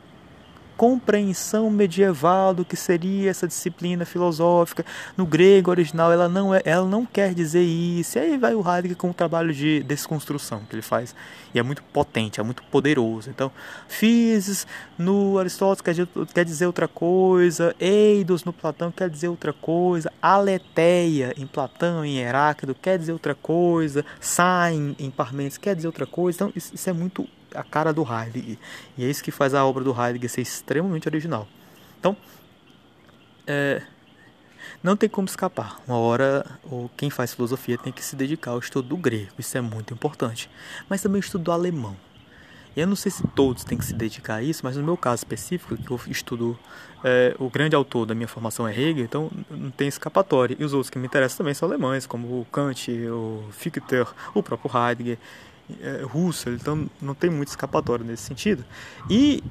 compreensão medieval do que seria essa disciplina filosófica. No grego original, ela não, é, ela não quer dizer isso. E aí vai o Heidegger com o trabalho de desconstrução que ele faz. E é muito potente, é muito poderoso. Então, physis no Aristóteles quer quer dizer outra coisa, eidos no Platão quer dizer outra coisa, aletheia em Platão, em Heráclito quer dizer outra coisa, sain em Parmênides quer dizer outra coisa. Então, isso, isso é muito a cara do Heidegger. E é isso que faz a obra do Heidegger ser extremamente original. Então, é, não tem como escapar. Uma hora, ou quem faz filosofia tem que se dedicar ao estudo do grego. Isso é muito importante. Mas também estudo do alemão. Eu não sei se todos têm que se dedicar a isso, mas no meu caso específico, que eu estudo, é, o grande autor da minha formação é Hegel, então não tem escapatória. E os outros que me interessam também são alemães, como o Kant, o Fichte, o próprio Heidegger é, então não tem muito escapatória nesse sentido. E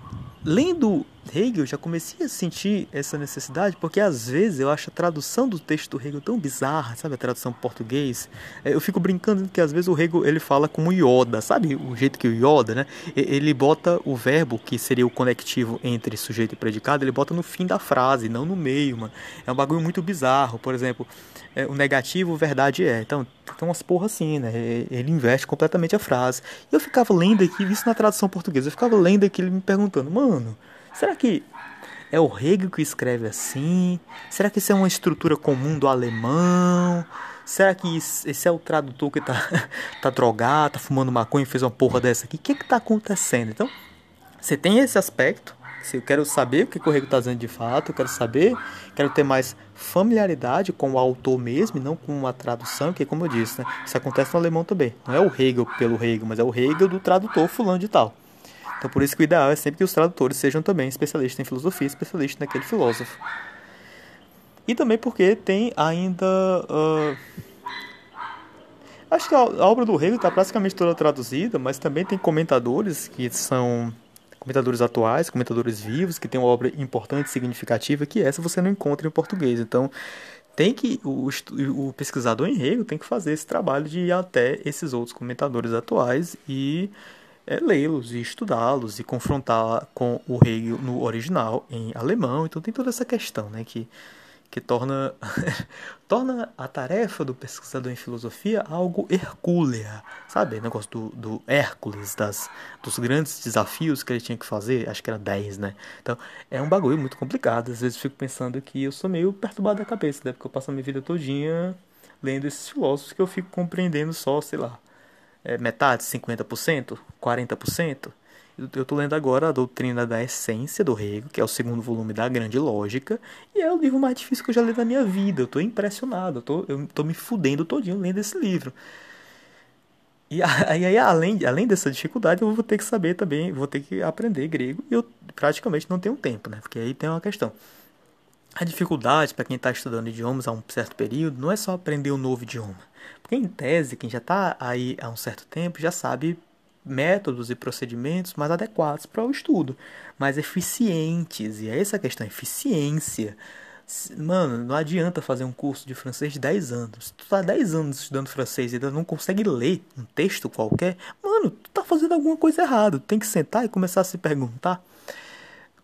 lendo Hegel, já comecei a sentir essa necessidade, porque às vezes eu acho a tradução do texto do Hegel tão bizarra, sabe, a tradução português. É, eu fico brincando que às vezes o Hegel ele fala como Yoda, sabe, o jeito que o Yoda, né? Ele bota o verbo que seria o conectivo entre sujeito e predicado, ele bota no fim da frase, não no meio, mano. É um bagulho muito bizarro, por exemplo, é, o negativo verdade é. Então, tem umas porra assim, né? Ele investe completamente a frase. E eu ficava lendo aqui, isso na tradução portuguesa, eu ficava lendo aquilo me perguntando, mano, será que é o Hegel que escreve assim? Será que isso é uma estrutura comum do alemão? Será que esse é o tradutor que tá, tá drogado, tá fumando maconha e fez uma porra dessa aqui? O que que tá acontecendo? Então, você tem esse aspecto Eu quero saber o que o Rego está dizendo de fato, eu quero saber, quero ter mais familiaridade com o autor mesmo, e não com uma tradução, que como eu disse, né? Isso acontece no alemão também. Não é o Hegel pelo Hegel, mas é o Hegel do tradutor fulano de tal. Então por isso que o ideal é sempre que os tradutores sejam também especialistas em filosofia, especialistas naquele filósofo. E também porque tem ainda. Uh... Acho que a, obra do Hegel está praticamente toda traduzida, mas também tem comentadores que são comentadores atuais, comentadores vivos, que tem uma obra importante, significativa, que essa você não encontra em português. Então, tem que o, o pesquisador Hegel tem que fazer esse trabalho de ir até esses outros comentadores atuais e é, lê-los e estudá-los e confrontar com o Hegel no original em alemão. Então tem toda essa questão, né, que que torna, torna a tarefa do pesquisador em filosofia algo hercúlea, sabe? O negócio do, do Hércules, das, dos grandes desafios que ele tinha que fazer, acho que era 10, né? Então, é um bagulho muito complicado. Às vezes fico pensando que eu sou meio perturbado da cabeça, né? Porque eu passo a minha vida todinha lendo esses filósofos que eu fico compreendendo só, sei lá, é, metade, 50%, 40%. Eu estou lendo agora a Doutrina da Essência do Hegel, que é o segundo volume da Grande Lógica, e é o livro mais difícil que eu já li na minha vida. Eu estou impressionado, eu tô, eu tô me fudendo todinho lendo esse livro. E aí, além, além dessa dificuldade, eu vou ter que saber também, vou ter que aprender grego, e eu praticamente não tenho tempo, né? Porque aí tem uma questão. A dificuldade para quem está estudando idiomas há um certo período não é só aprender um novo idioma. Porque, em tese, quem já está aí há um certo tempo já sabe métodos e procedimentos mais adequados para o estudo, mais eficientes. E é essa questão, eficiência. Mano, não adianta fazer um curso de francês de 10 anos. Se tu tá 10 anos estudando francês e ainda não consegue ler um texto qualquer, mano, tu tá fazendo alguma coisa errada. Tu tem que sentar e começar a se perguntar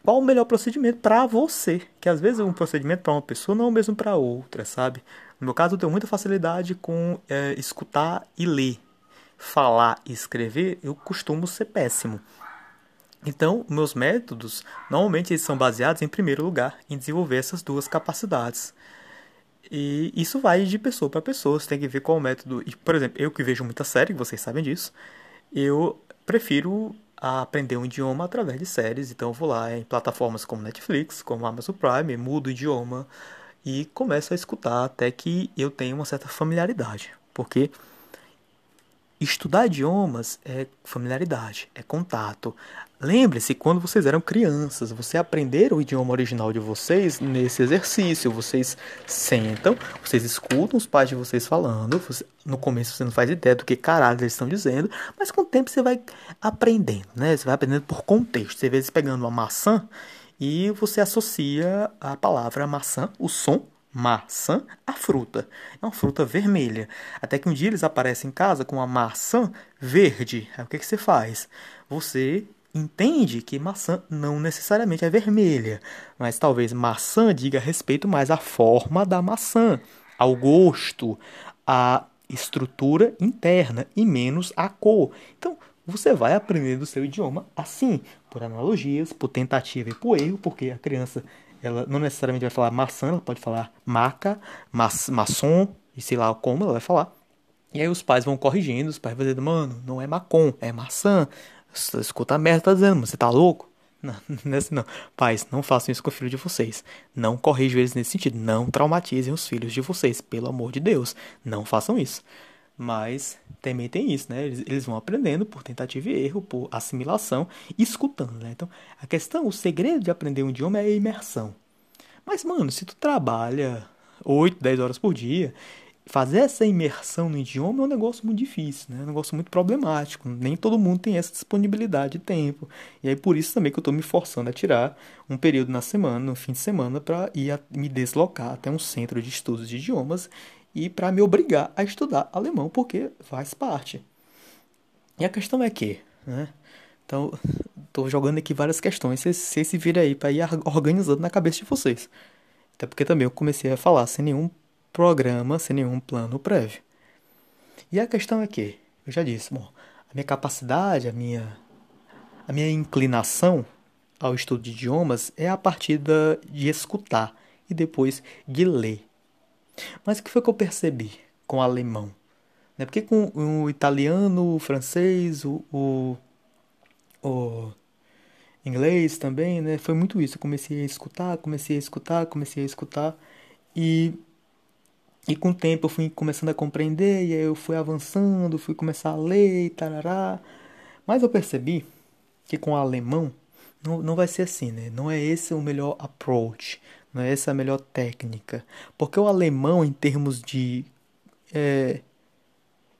qual o melhor procedimento para você. Que às vezes um procedimento para uma pessoa não é o mesmo para outra, sabe? No meu caso, eu tenho muita facilidade com é, escutar e ler falar e escrever, eu costumo ser péssimo. Então, meus métodos normalmente eles são baseados em primeiro lugar em desenvolver essas duas capacidades. E isso vai de pessoa para pessoa, você tem que ver qual método. E, por exemplo, eu que vejo muita série, vocês sabem disso, eu prefiro aprender um idioma através de séries, então eu vou lá em plataformas como Netflix, como Amazon Prime, mudo o idioma e começo a escutar até que eu tenha uma certa familiaridade. Porque Estudar idiomas é familiaridade, é contato. Lembre-se, quando vocês eram crianças, você aprenderam o idioma original de vocês nesse exercício. Vocês sentam, vocês escutam os pais de vocês falando. Você, no começo você não faz ideia do que caralho eles estão dizendo, mas com o tempo você vai aprendendo, né? Você vai aprendendo por contexto. Você vê eles pegando uma maçã e você associa a palavra maçã, o som, maçã a fruta. É uma fruta vermelha. Até que um dia eles aparecem em casa com uma maçã verde. Aí o que, que você faz? Você entende que maçã não necessariamente é vermelha, mas talvez maçã diga respeito mais à forma da maçã, ao gosto, à estrutura interna e menos à cor. Então, você vai aprendendo o seu idioma assim, por analogias, por tentativa e por erro, porque a criança ela não necessariamente vai falar maçã, ela pode falar maca, mas, maçom, e sei lá como ela vai falar. E aí os pais vão corrigindo, os pais vão dizendo, mano, não é macom, é maçã. Escuta a merda, tá dizendo, você tá louco? Não, não é assim não. Pais, não façam isso com o filho de vocês. Não corrijam eles nesse sentido. Não traumatizem os filhos de vocês, pelo amor de Deus. Não façam isso. Mas também tem isso, né? Eles, eles, vão aprendendo por tentativa e erro, por assimilação, escutando, né? Então, a questão, o segredo de aprender um idioma é a imersão. Mas, mano, se tu trabalha 8, 10 horas por dia, fazer essa imersão no idioma é um negócio muito difícil, né? É um negócio muito problemático. Nem todo mundo tem essa disponibilidade de tempo. E aí por isso também que eu estou me forçando a tirar um período na semana, no fim de semana, para ir a, me deslocar até um centro de estudos de idiomas e para me obrigar a estudar alemão, porque faz parte. E a questão é que, né? Então, estou jogando aqui várias questões, vocês, se viram aí para ir organizando na cabeça de vocês. Até porque também eu comecei a falar sem nenhum programa, sem nenhum plano prévio. E a questão é que, eu já disse, bom, a minha capacidade, a minha, a minha inclinação ao estudo de idiomas é a partir de escutar e depois de ler. Mas o que foi que eu percebi com o alemão? Né? Porque com o italiano, o francês, o, o, o inglês também, né? Foi muito isso. Eu comecei a escutar, comecei a escutar, comecei a escutar e e com o tempo eu fui começando a compreender e aí eu fui avançando, fui começar a ler e tarará. Mas eu percebi que com o alemão não, não vai ser assim, né? Não é esse o melhor approach, não é essa a melhor técnica. Porque o alemão, em termos de é,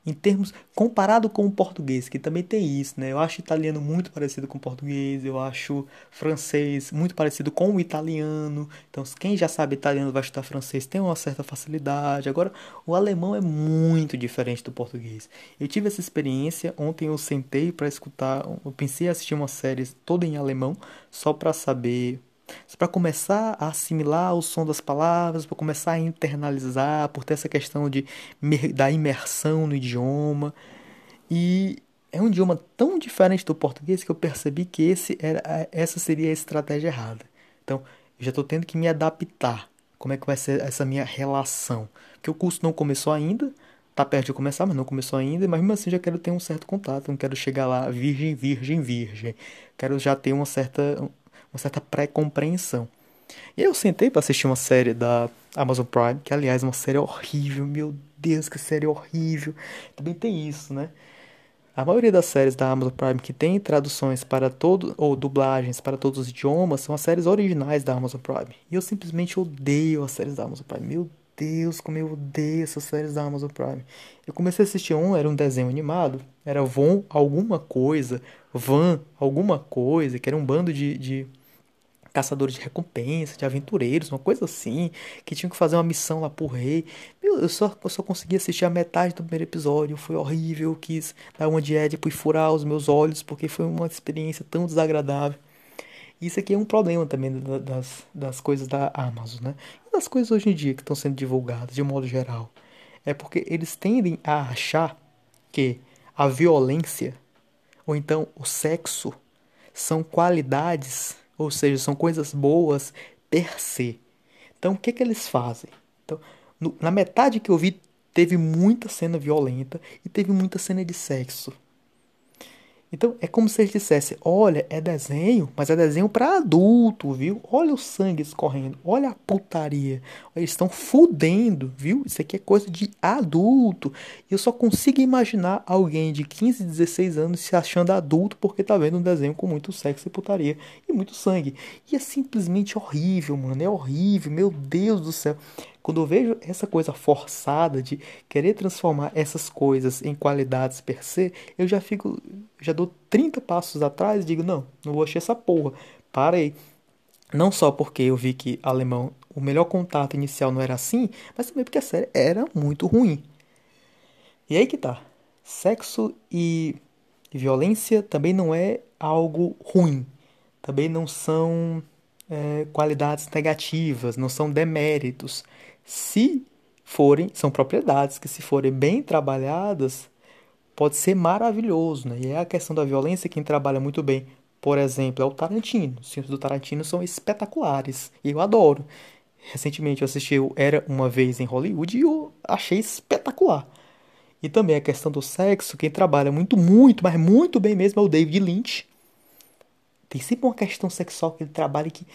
em termos comparado com o português, que também tem isso, né? Eu acho italiano muito parecido com o português, eu acho francês muito parecido com o italiano. Então, quem já sabe italiano vai estudar francês tem uma certa facilidade. Agora, o alemão é muito diferente do português. Eu tive essa experiência, ontem eu sentei para escutar, eu pensei em assistir uma série toda em alemão só para saber para começar a assimilar o som das palavras, para começar a internalizar, por ter essa questão de, da imersão no idioma. E é um idioma tão diferente do português que eu percebi que esse era, essa seria a estratégia errada. Então, eu já estou tendo que me adaptar. Como é que vai ser essa minha relação? Porque o curso não começou ainda, tá perto de começar, mas não começou ainda, mas mesmo assim já quero ter um certo contato, não quero chegar lá virgem, virgem, virgem. Quero já ter uma certa uma certa pré-compreensão. E aí eu sentei para assistir uma série da Amazon Prime, que aliás é uma série horrível, meu Deus, que série horrível. Também tem isso, né? A maioria das séries da Amazon Prime que tem traduções para todo ou dublagens para todos os idiomas são as séries originais da Amazon Prime. E eu simplesmente odeio as séries da Amazon Prime. Meu Deus, como eu odeio essas séries da Amazon Prime. Eu comecei a assistir um, era um desenho animado, era Von alguma coisa, Van alguma coisa, que era um bando de, de caçadores de recompensa, de aventureiros, uma coisa assim, que tinham que fazer uma missão lá pro rei. Meu, eu só, eu só consegui assistir a metade do primeiro episódio, foi horrível, eu quis dar uma de Édipo e furar os meus olhos, porque foi uma experiência tão desagradável. Isso aqui é um problema também das, das coisas da Amazon, né? E das coisas hoje em dia que estão sendo divulgadas, de um modo geral. É porque eles tendem a achar que a violência, ou então o sexo, são qualidades ou seja, são coisas boas per se. Então, o que, que eles fazem? Então, no, na metade que eu vi, teve muita cena violenta e teve muita cena de sexo. Então é como se eles dissessem: olha, é desenho, mas é desenho para adulto, viu? Olha o sangue escorrendo, olha a putaria. Eles estão fudendo, viu? Isso aqui é coisa de adulto. Eu só consigo imaginar alguém de 15, 16 anos se achando adulto porque tá vendo um desenho com muito sexo e putaria e muito sangue. E é simplesmente horrível, mano. É horrível, meu Deus do céu. Quando eu vejo essa coisa forçada de querer transformar essas coisas em qualidades per se, eu já fico, já dou 30 passos atrás e digo, não, não vou achar essa porra. Para aí. Não só porque eu vi que alemão, o melhor contato inicial não era assim, mas também porque a série era muito ruim. E aí que tá. Sexo e violência também não é algo ruim. Também não são é, qualidades negativas, não são deméritos. Se forem, são propriedades que se forem bem trabalhadas, pode ser maravilhoso, né? E é a questão da violência quem trabalha muito bem, por exemplo, é o Tarantino. Os filmes do Tarantino são espetaculares e eu adoro. Recentemente eu assisti o Era Uma Vez em Hollywood e eu achei espetacular. E também a questão do sexo, quem trabalha muito, muito, mas muito bem mesmo é o David Lynch. Tem sempre uma questão sexual que ele trabalha que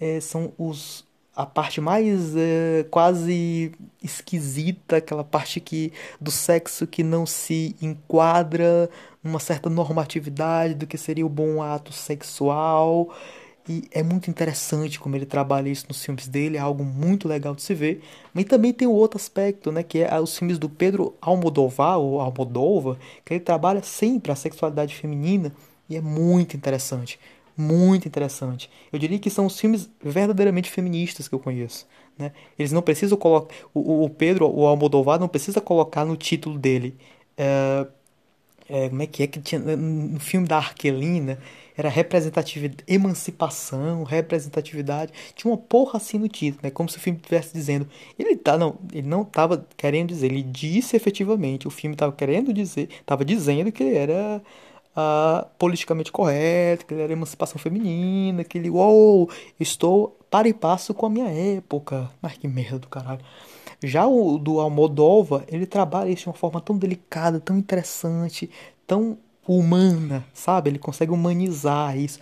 é, são os, a parte mais é, quase esquisita, aquela parte que do sexo que não se enquadra numa certa normatividade do que seria o bom ato sexual. E é muito interessante como ele trabalha isso nos filmes dele, é algo muito legal de se ver. Mas também tem o outro aspecto, né, que é os filmes do Pedro Almodóvar, ou Almodóvar, que ele trabalha sempre a sexualidade feminina e é muito interessante muito interessante. Eu diria que são os filmes verdadeiramente feministas que eu conheço. Né? Eles não precisam colocar. O, o Pedro, o Almodovar, não precisa colocar no título dele. É, é, como é que é que tinha. No filme da Arquelina era representatividade, emancipação, representatividade. Tinha uma porra assim no título, né? Como se o filme estivesse dizendo. Ele tá, não, ele não estava querendo dizer, ele disse efetivamente. O filme estava querendo dizer, estava dizendo que ele era politicamente correto, que ele era emancipação feminina, que ele, uou, estou para e passo com a minha época. Mas que merda do caralho. Já o do Almodova, ele trabalha isso de uma forma tão delicada, tão interessante, tão humana, sabe? Ele consegue humanizar isso.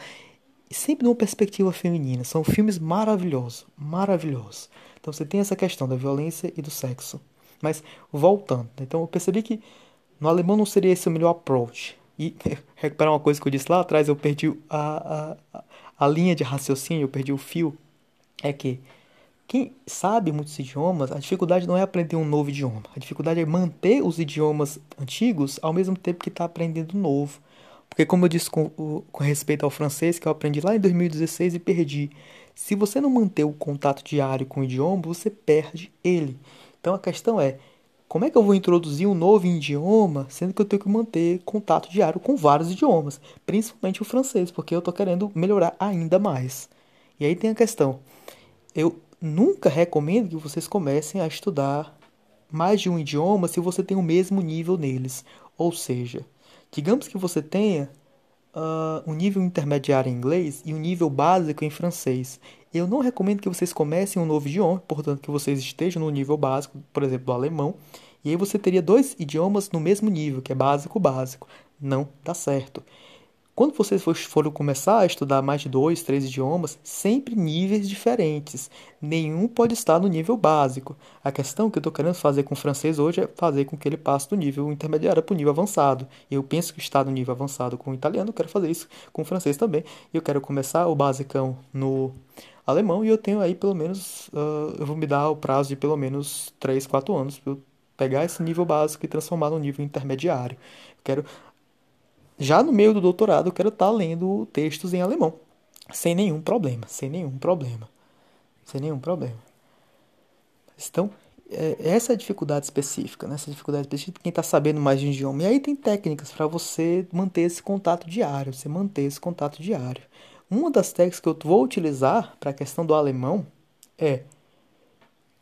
sempre numa perspectiva feminina. São filmes maravilhosos, maravilhosos. Então você tem essa questão da violência e do sexo. Mas voltando, então eu percebi que no alemão não seria esse o melhor approach. E recuperar uma coisa que eu disse lá atrás, eu perdi a, a, a linha de raciocínio, eu perdi o fio. É que quem sabe muitos idiomas, a dificuldade não é aprender um novo idioma. A dificuldade é manter os idiomas antigos ao mesmo tempo que está aprendendo novo. Porque, como eu disse com, com, respeito ao francês, que eu aprendi lá em 2016 e perdi. Se você não manter o contato diário com o idioma, você perde ele. Então a questão é: como é que eu vou introduzir um novo idioma, sendo que eu tenho que manter contato diário com vários idiomas, principalmente o francês, porque eu estou querendo melhorar ainda mais. E aí tem a questão: eu nunca recomendo que vocês comecem a estudar mais de um idioma se você tem o mesmo nível neles. Ou seja, digamos que você tenha uh, um nível intermediário em inglês e um nível básico em francês. Eu não recomendo que vocês comecem um novo idioma, portanto que vocês estejam no nível básico, por exemplo, do alemão, e aí você teria dois idiomas no mesmo nível, que é básico básico. Não dá certo. Quando vocês forem começar a estudar mais de dois, três idiomas, sempre níveis diferentes. Nenhum pode estar no nível básico. A questão que eu estou querendo fazer com o francês hoje é fazer com que ele passe do nível intermediário para o nível avançado. Eu penso que está no nível avançado com o italiano, eu quero fazer isso com o francês também. Eu quero começar o basicão no alemão e eu tenho aí pelo menos, uh, eu vou me dar o prazo de pelo menos 3, 4 anos para eu pegar esse nível básico e transformar no nível intermediário. Eu quero já no meio do doutorado, eu quero estar tá lendo textos em alemão, sem nenhum problema, sem nenhum problema, sem nenhum problema. Então, é, essa é a dificuldade específica, né? essa dificuldade específica de quem está sabendo mais de um idioma. E aí tem técnicas para você manter esse contato diário, você manter esse contato diário. Uma das técnicas que eu vou utilizar para a questão do alemão é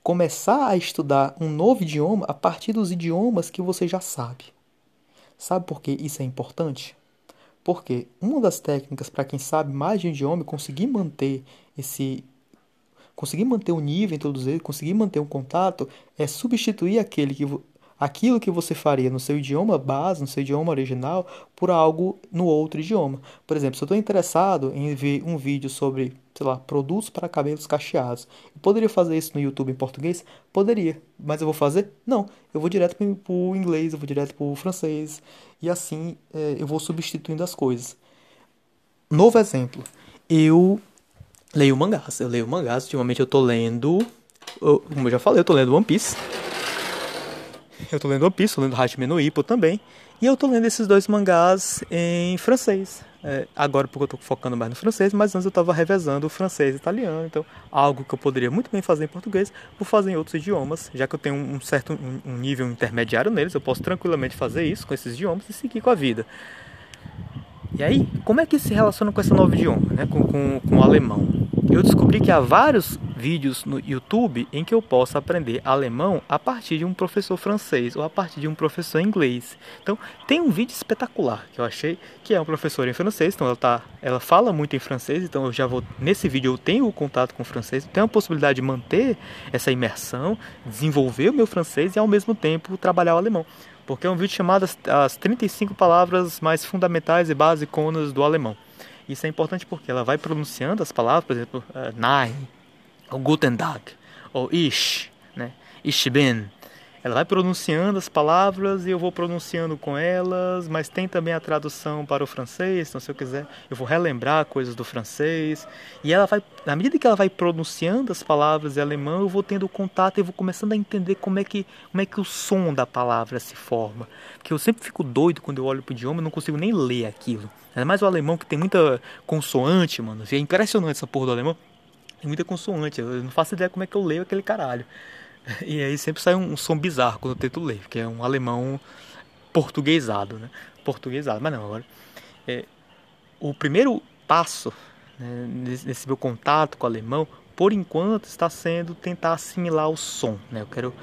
começar a estudar um novo idioma a partir dos idiomas que você já sabe. Sabe por que isso é importante? Porque uma das técnicas para quem sabe mais de um idioma conseguir manter esse conseguir manter o nível eles, conseguir manter um contato é substituir aquele que aquilo que você faria no seu idioma base, no seu idioma original, por algo no outro idioma. Por exemplo, se eu estou interessado em ver um vídeo sobre, sei lá, produtos para cabelos cacheados, eu poderia fazer isso no YouTube em português? Poderia. Mas eu vou fazer? Não. Eu vou direto para o inglês, eu vou direto para o francês. E assim é, eu vou substituindo as coisas. Novo exemplo. Eu leio mangás. Eu leio mangás. Ultimamente eu estou lendo. Como eu já falei, eu estou lendo One Piece. Eu tô lendo One Piece, tô lendo Hajime no Ippo também. E eu tô lendo esses dois mangás em francês. É, agora porque eu tô focando mais no francês, mas antes eu tava revezando o francês e italiano. Então, algo que eu poderia muito bem fazer em português, vou fazer em outros idiomas. Já que eu tenho um certo um, um nível intermediário neles, eu posso tranquilamente fazer isso com esses idiomas e seguir com a vida. E aí, como é que se relaciona com esse novo idioma, né? com, com, com o alemão? Eu descobri que há vários vídeos no YouTube em que eu posso aprender alemão a partir de um professor francês ou a partir de um professor inglês. Então, tem um vídeo espetacular que eu achei que é um professor em francês, então ela tá, ela fala muito em francês, então eu já vou nesse vídeo eu tenho o contato com o francês, tenho a possibilidade de manter essa imersão, desenvolver o meu francês e ao mesmo tempo trabalhar o alemão porque é um vídeo chamado as, as 35 palavras mais fundamentais e basiconas do alemão. Isso é importante porque ela vai pronunciando as palavras, por exemplo, uh, nein, ou guten Tag, ou ich, né? ich bin, ela vai pronunciando as palavras e eu vou pronunciando com elas, mas tem também a tradução para o francês, então se eu quiser, eu vou relembrar coisas do francês. E ela vai, na medida que ela vai pronunciando as palavras em alemão, eu vou tendo contato e vou começando a entender como é que, como é que o som da palavra se forma. Porque eu sempre fico doido quando eu olho para o idioma, eu não consigo nem ler aquilo. Ainda mais o alemão que tem muita consoante, mano. É impressionante essa porra do alemão. Tem muita consoante, eu não faço ideia como é que eu leio aquele caralho. E aí sempre sai um, som bizarro quando eu tento ler, que é um alemão portuguesado, né? Portuguesado, mas não, agora. É, o primeiro passo né, nesse, nesse meu contato com o alemão, por enquanto, está sendo tentar assimilar o som, né? Eu quero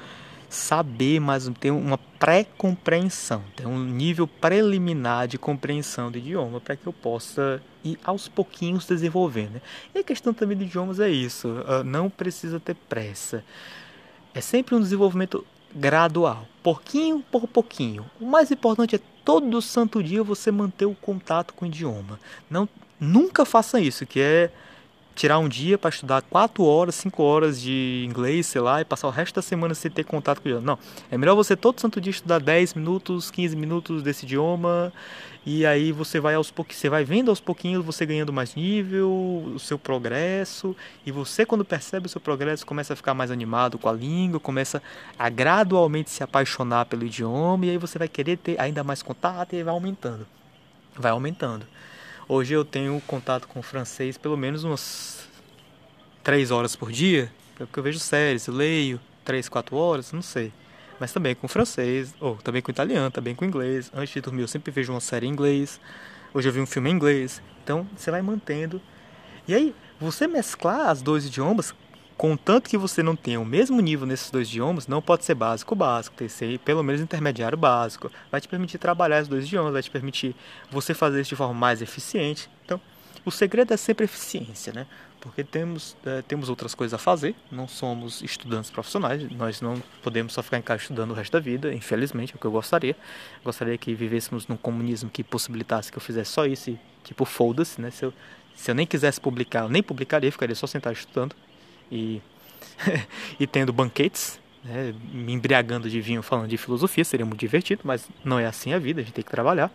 saber mais, ter uma pré-compreensão, ter um nível preliminar de compreensão do idioma para que eu possa ir aos pouquinhos desenvolvendo. Né? E a questão também de idiomas é isso, ah, não precisa ter pressa. É sempre um desenvolvimento gradual, pouquinho por pouquinho. O mais importante é todo santo dia você manter o contato com o idioma. Não nunca façam isso, que é tirar um dia para estudar 4 horas, 5 horas de inglês, sei lá, e passar o resto da semana sem ter contato com o idioma. Não, é melhor você todo santo dia estudar 10 minutos, 15 minutos desse idioma, e aí você vai aos pouquinhos, você vai vendo aos pouquinhos você ganhando mais nível, o seu progresso, e você quando percebe o seu progresso começa a ficar mais animado com a língua, começa a gradualmente se apaixonar pelo idioma, e aí você vai querer ter ainda mais contato e vai aumentando. Vai aumentando. Hoje eu tenho contato com francês pelo menos umas 3 horas por dia, porque eu vejo séries, leio 3, 4 horas, não sei. Mas também com francês, ou também com italiano, também com inglês. Antes de dormir eu sempre vejo uma série em inglês. Hoje eu vi um filme em inglês. Então você vai mantendo. E aí, você mesclar as dois idiomas Contanto que você não tenha o mesmo nível nesses dois idiomas, não pode ser básico básico, que ser pelo menos intermediário básico. Vai te permitir trabalhar os dois idiomas, vai te permitir você fazer isso de forma mais eficiente. Então, o segredo é sempre eficiência, né? Porque temos, é, temos outras coisas a fazer, não somos estudantes profissionais, nós não podemos só ficar em casa estudando o resto da vida, infelizmente, é o que eu gostaria. Gostaria que vivêssemos num comunismo que possibilitasse que eu fizesse só isso e, tipo, foda-se, né? Se eu, se eu nem quisesse publicar, eu nem publicaria, ficaria só sentado estudando e, e tendo banquetes, né, me embriagando de vinho falando de filosofia, seria muito divertido, mas não é assim a vida, a gente tem que trabalhar.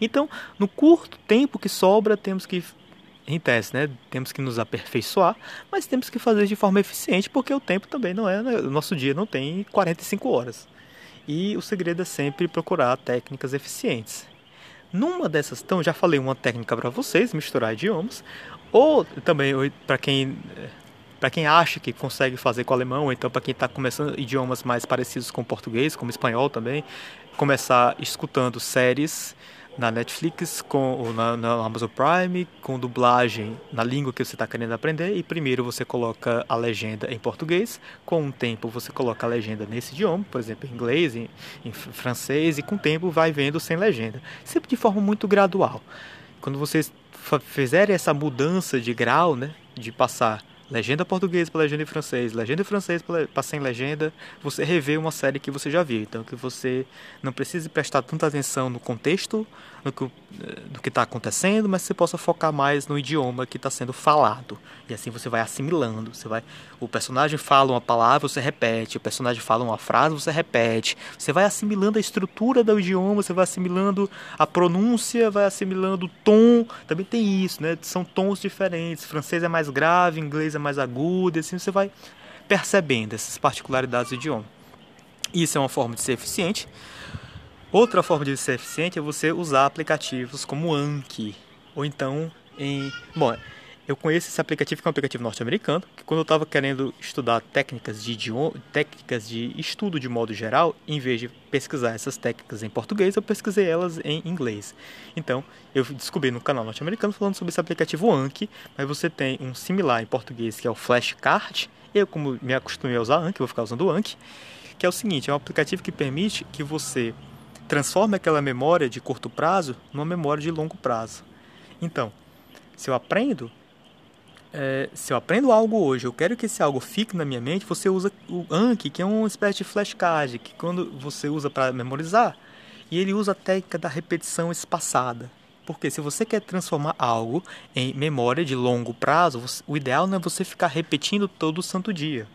Então, no curto tempo que sobra, temos que, em tese, né, temos que nos aperfeiçoar, mas temos que fazer de forma eficiente, porque o tempo também não é, né, o nosso dia não tem 45 horas. E o segredo é sempre procurar técnicas eficientes. Numa dessas, então, já falei uma técnica para vocês, misturar idiomas, ou também para quem para quem acha que consegue fazer com o alemão, ou então para quem está começando idiomas mais parecidos com o português, como o espanhol também, começar escutando séries na Netflix com, ou na, na Amazon Prime com dublagem na língua que você está querendo aprender e primeiro você coloca a legenda em português, com o tempo você coloca a legenda nesse idioma, por exemplo, em inglês, em, em francês e com o tempo vai vendo sem legenda, sempre de forma muito gradual. Quando vocês fizerem essa mudança de grau, né, de passar legenda portuguesa para legenda em francês, legenda em francês para sem legenda, você revê uma série que você já viu. Então que você não precise prestar tanta atenção no contexto, no que do que está acontecendo, mas você possa focar mais no idioma que está sendo falado. E assim você vai assimilando. Você vai, o personagem fala uma palavra, você repete. O personagem fala uma frase, você repete. Você vai assimilando a estrutura do idioma, você vai assimilando a pronúncia, vai assimilando o tom. Também tem isso, né? São tons diferentes. Francês é mais grave, inglês é mais agudo. E assim você vai percebendo essas particularidades do idioma. Isso é uma forma de ser eficiente. Outra forma de ser eficiente é você usar aplicativos como Anki, ou então em... Bom, eu conheço esse aplicativo que é um aplicativo norte-americano, que quando eu estava querendo estudar técnicas de idioma, técnicas de estudo de modo geral, em vez de pesquisar essas técnicas em português, eu pesquisei elas em inglês. Então, eu descobri no canal norte-americano falando sobre esse aplicativo Anki, mas você tem um similar em português que é o Flashcard. Eu, como me acostumei a usar Anki, vou ficar usando o Anki, que é o seguinte, é um aplicativo que permite que você transforme aquela memória de curto prazo numa memória de longo prazo. Então, se eu aprendo, é, se eu aprendo algo hoje, eu quero que esse algo fique na minha mente, você usa o Anki, que é uma espécie de flashcard, que quando você usa para memorizar, e ele usa a técnica da repetição espaçada. Porque se você quer transformar algo em memória de longo prazo, o ideal não é você ficar repetindo todo santo dia.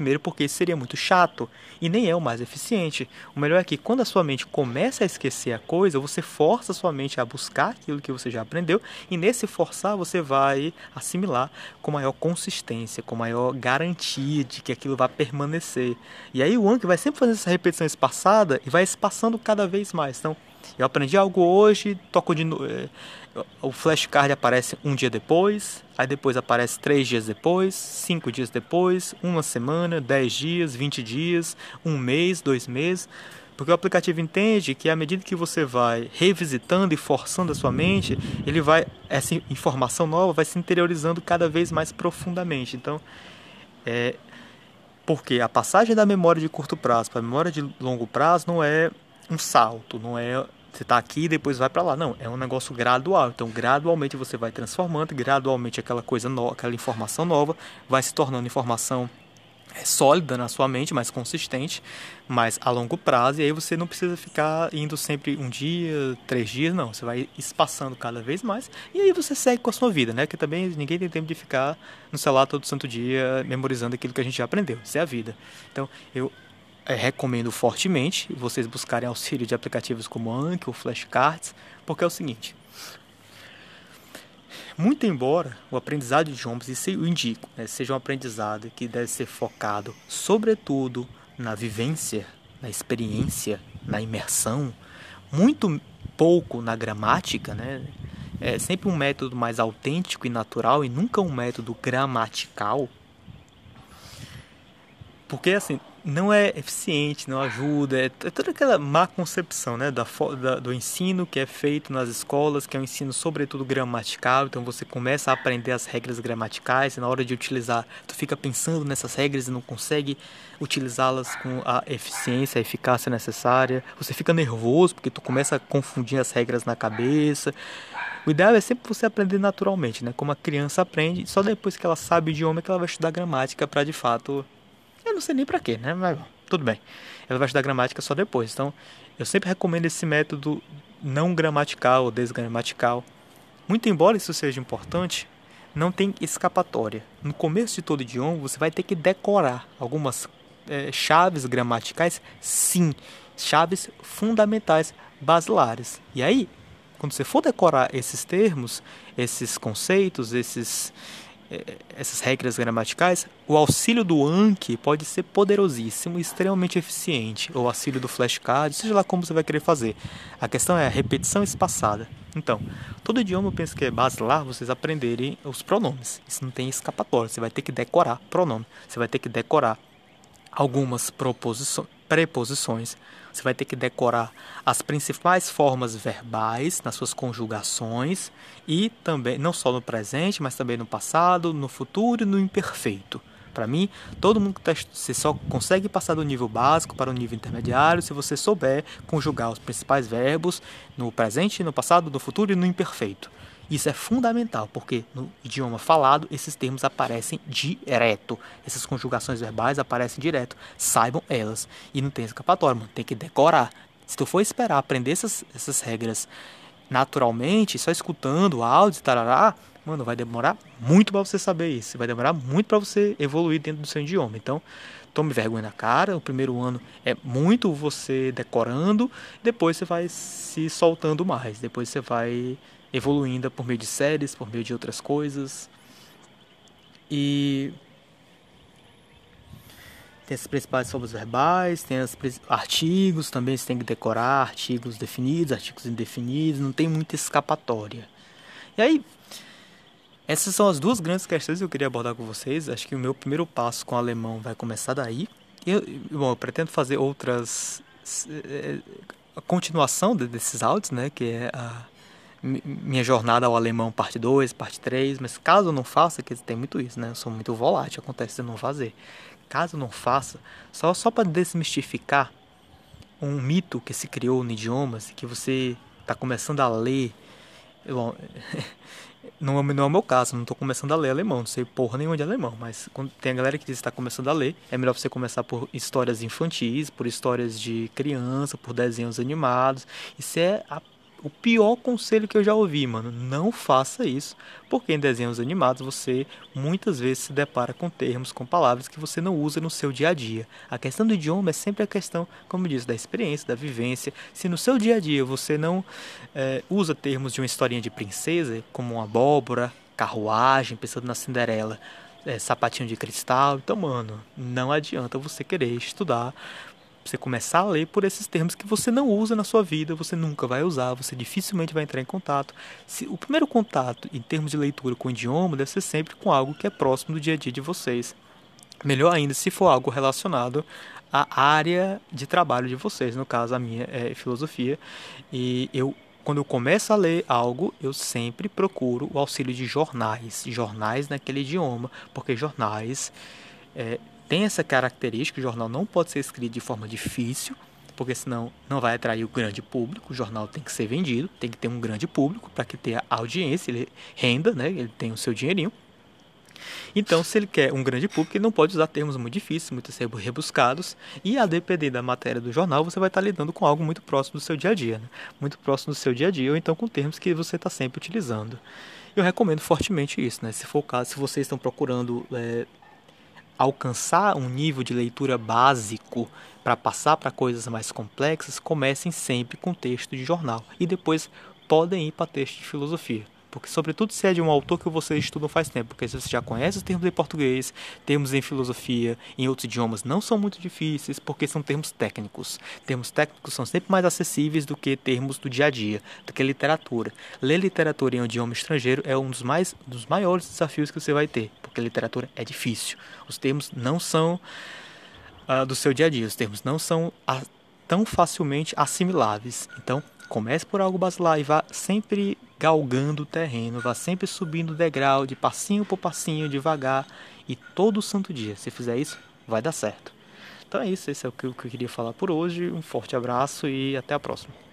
Primeiro, porque isso seria muito chato e nem é o mais eficiente. O melhor é que quando a sua mente começa a esquecer a coisa, você força a sua mente a buscar aquilo que você já aprendeu e nesse forçar você vai assimilar com maior consistência, com maior garantia de que aquilo vai permanecer. E aí o Anki vai sempre fazer essa repetição espaçada e vai espaçando cada vez mais. Então, eu aprendi algo hoje, toco de novo. O flashcard aparece um dia depois, aí depois aparece três dias depois, cinco dias depois, uma semana, dez dias, vinte dias, um mês, dois meses. Porque o aplicativo entende que à medida que você vai revisitando e forçando a sua mente, ele vai essa informação nova vai se interiorizando cada vez mais profundamente. Então, é porque a passagem da memória de curto prazo para a memória de longo prazo não é um salto, não é você está aqui e depois vai para lá. Não, é um negócio gradual. Então, gradualmente você vai transformando, gradualmente aquela coisa nova, aquela informação nova vai se tornando informação é sólida na sua mente, mais consistente, mas a longo prazo. E aí você não precisa ficar indo sempre um dia, três dias, não. Você vai espaçando cada vez mais e aí você segue com a sua vida, né? Que também ninguém tem tempo de ficar no celular todo santo dia memorizando aquilo que a gente já aprendeu. Isso é a vida. Então eu recomendo fortemente vocês buscarem auxílio de aplicativos como Anki ou Flashcards, porque é o seguinte muito embora o aprendizado de idiomas, isso eu indico, né, seja um aprendizado que deve ser focado sobretudo na vivência, na experiência, na imersão, muito pouco na gramática, né? É sempre um método mais autêntico e natural e nunca um método gramatical. Porque assim, não é eficiente, não ajuda, é, é toda aquela má concepção né, da, da, do ensino que é feito nas escolas, que é um ensino sobretudo gramatical, então você começa a aprender as regras gramaticais e na hora de utilizar, tu fica pensando nessas regras e não consegue utilizá-las com a eficiência, a eficácia necessária, você fica nervoso porque tu começa a confundir as regras na cabeça. O ideal é sempre você aprender naturalmente, né? Como a criança aprende, só depois que ela sabe o idioma é que ela vai estudar gramática para de fato eu não sei nem para quê, né? Mas tudo bem. Ela vai estudar gramática só depois. Então, eu sempre recomendo esse método não gramatical ou desgramatical. Muito embora isso seja importante, não tem escapatória. No começo de todo idioma, você vai ter que decorar algumas é, chaves gramaticais, sim, chaves fundamentais, basilares. E aí, quando você for decorar esses termos, esses conceitos, esses essas regras gramaticais, o auxílio do Anki pode ser poderosíssimo e extremamente eficiente, ou auxílio do flashcard, seja lá como você vai querer fazer. A questão é a repetição espaçada. Então, todo idioma eu penso que é base lá vocês aprenderem os pronomes. Isso não tem escapatória, você vai ter que decorar pronome, você vai ter que decorar algumas preposições, você vai ter que decorar as principais formas verbais nas suas conjugações e também não só no presente, mas também no passado, no futuro e no imperfeito. Para mim, todo mundo que tá, você só consegue passar do nível básico para o nível intermediário se você souber conjugar os principais verbos no presente, no passado, no futuro e no imperfeito. Isso é fundamental, porque no idioma falado esses termos aparecem direto. Essas conjugações verbais aparecem direto. Saibam elas. E não tem escapatória, mano. Tem que decorar. Se tu for esperar aprender essas, essas regras naturalmente, só escutando áudio, tarará, mano, vai demorar muito para você saber isso. Vai demorar muito para você evoluir dentro do seu idioma. Então, tome vergonha na cara. O primeiro ano é muito você decorando, depois você vai se soltando mais. Depois você vai evoluindo por meio de séries, por meio de outras coisas. E tem as principais formas verbais, tem os artigos, também você tem que decorar artigos definidos, artigos indefinidos, não tem muita escapatória. E aí, essas são as duas grandes questões que eu queria abordar com vocês. Acho que o meu primeiro passo com o alemão vai começar daí. Eu, bom, eu pretendo fazer outras. Eh, a continuação desses áudios, né? Que é a minha jornada ao alemão parte 2, parte 3, mas caso eu não faça, que tem muito isso, né? Eu sou muito volátil, acontece de não fazer. Caso eu não faça, só só para desmistificar um mito que se criou no idiomas, que você está começando a ler, bom, não, não é o meu caso, não estou começando a ler alemão, não sei porra nenhuma de alemão, mas quando tem a galera que diz que está começando a ler, é melhor você começar por histórias infantis, por histórias de criança, por desenhos animados. Isso é a o pior conselho que eu já ouvi, mano. Não faça isso, porque em desenhos animados você muitas vezes se depara com termos, com palavras que você não usa no seu dia a dia. A questão do idioma é sempre a questão, como disse, da experiência, da vivência. Se no seu dia a dia você não é, usa termos de uma historinha de princesa, como uma abóbora, carruagem, pensando na Cinderela, é, sapatinho de cristal, então, mano, não adianta você querer estudar você começar a ler por esses termos que você não usa na sua vida, você nunca vai usar, você dificilmente vai entrar em contato. Se, o primeiro contato em termos de leitura com o idioma deve ser sempre com algo que é próximo do dia a dia de vocês. Melhor ainda se for algo relacionado à área de trabalho de vocês, no caso a minha é filosofia, e eu quando eu começo a ler algo, eu sempre procuro o auxílio de jornais, jornais naquele idioma, porque jornais é, tem essa característica, o jornal não pode ser escrito de forma difícil, porque senão não vai atrair o grande público. O jornal tem que ser vendido, tem que ter um grande público para que tenha audiência, ele renda, né? ele tem o seu dinheirinho. Então, se ele quer um grande público, ele não pode usar termos muito difíceis, muito rebuscados, e a depender da matéria do jornal, você vai estar lidando com algo muito próximo do seu dia a dia, né? muito próximo do seu dia a dia, ou então com termos que você está sempre utilizando. Eu recomendo fortemente isso, né? Se for o caso, se vocês estão procurando é, alcançar um nível de leitura básico para passar para coisas mais complexas, comecem sempre com texto de jornal e depois podem ir para texto de filosofia. Porque, sobretudo, se é de um autor que você estuda faz tempo, porque se você já conhece os termos em português, termos em filosofia, em outros idiomas, não são muito difíceis, porque são termos técnicos. Termos técnicos são sempre mais acessíveis do que termos do dia a dia, do que literatura. Ler literatura em um idioma estrangeiro é um dos, mais, dos maiores desafios que você vai ter, porque literatura é difícil. Os termos não são uh, do seu dia a dia, os termos não são a, tão facilmente assimiláveis. Então, comece por algo basilar e vá sempre galgando o terreno, vá sempre subindo o degrau de passinho por passinho, devagar e todo santo dia. Se fizer isso, vai dar certo. Então é isso, esse é o que eu queria falar por hoje. Um forte abraço e até a próxima.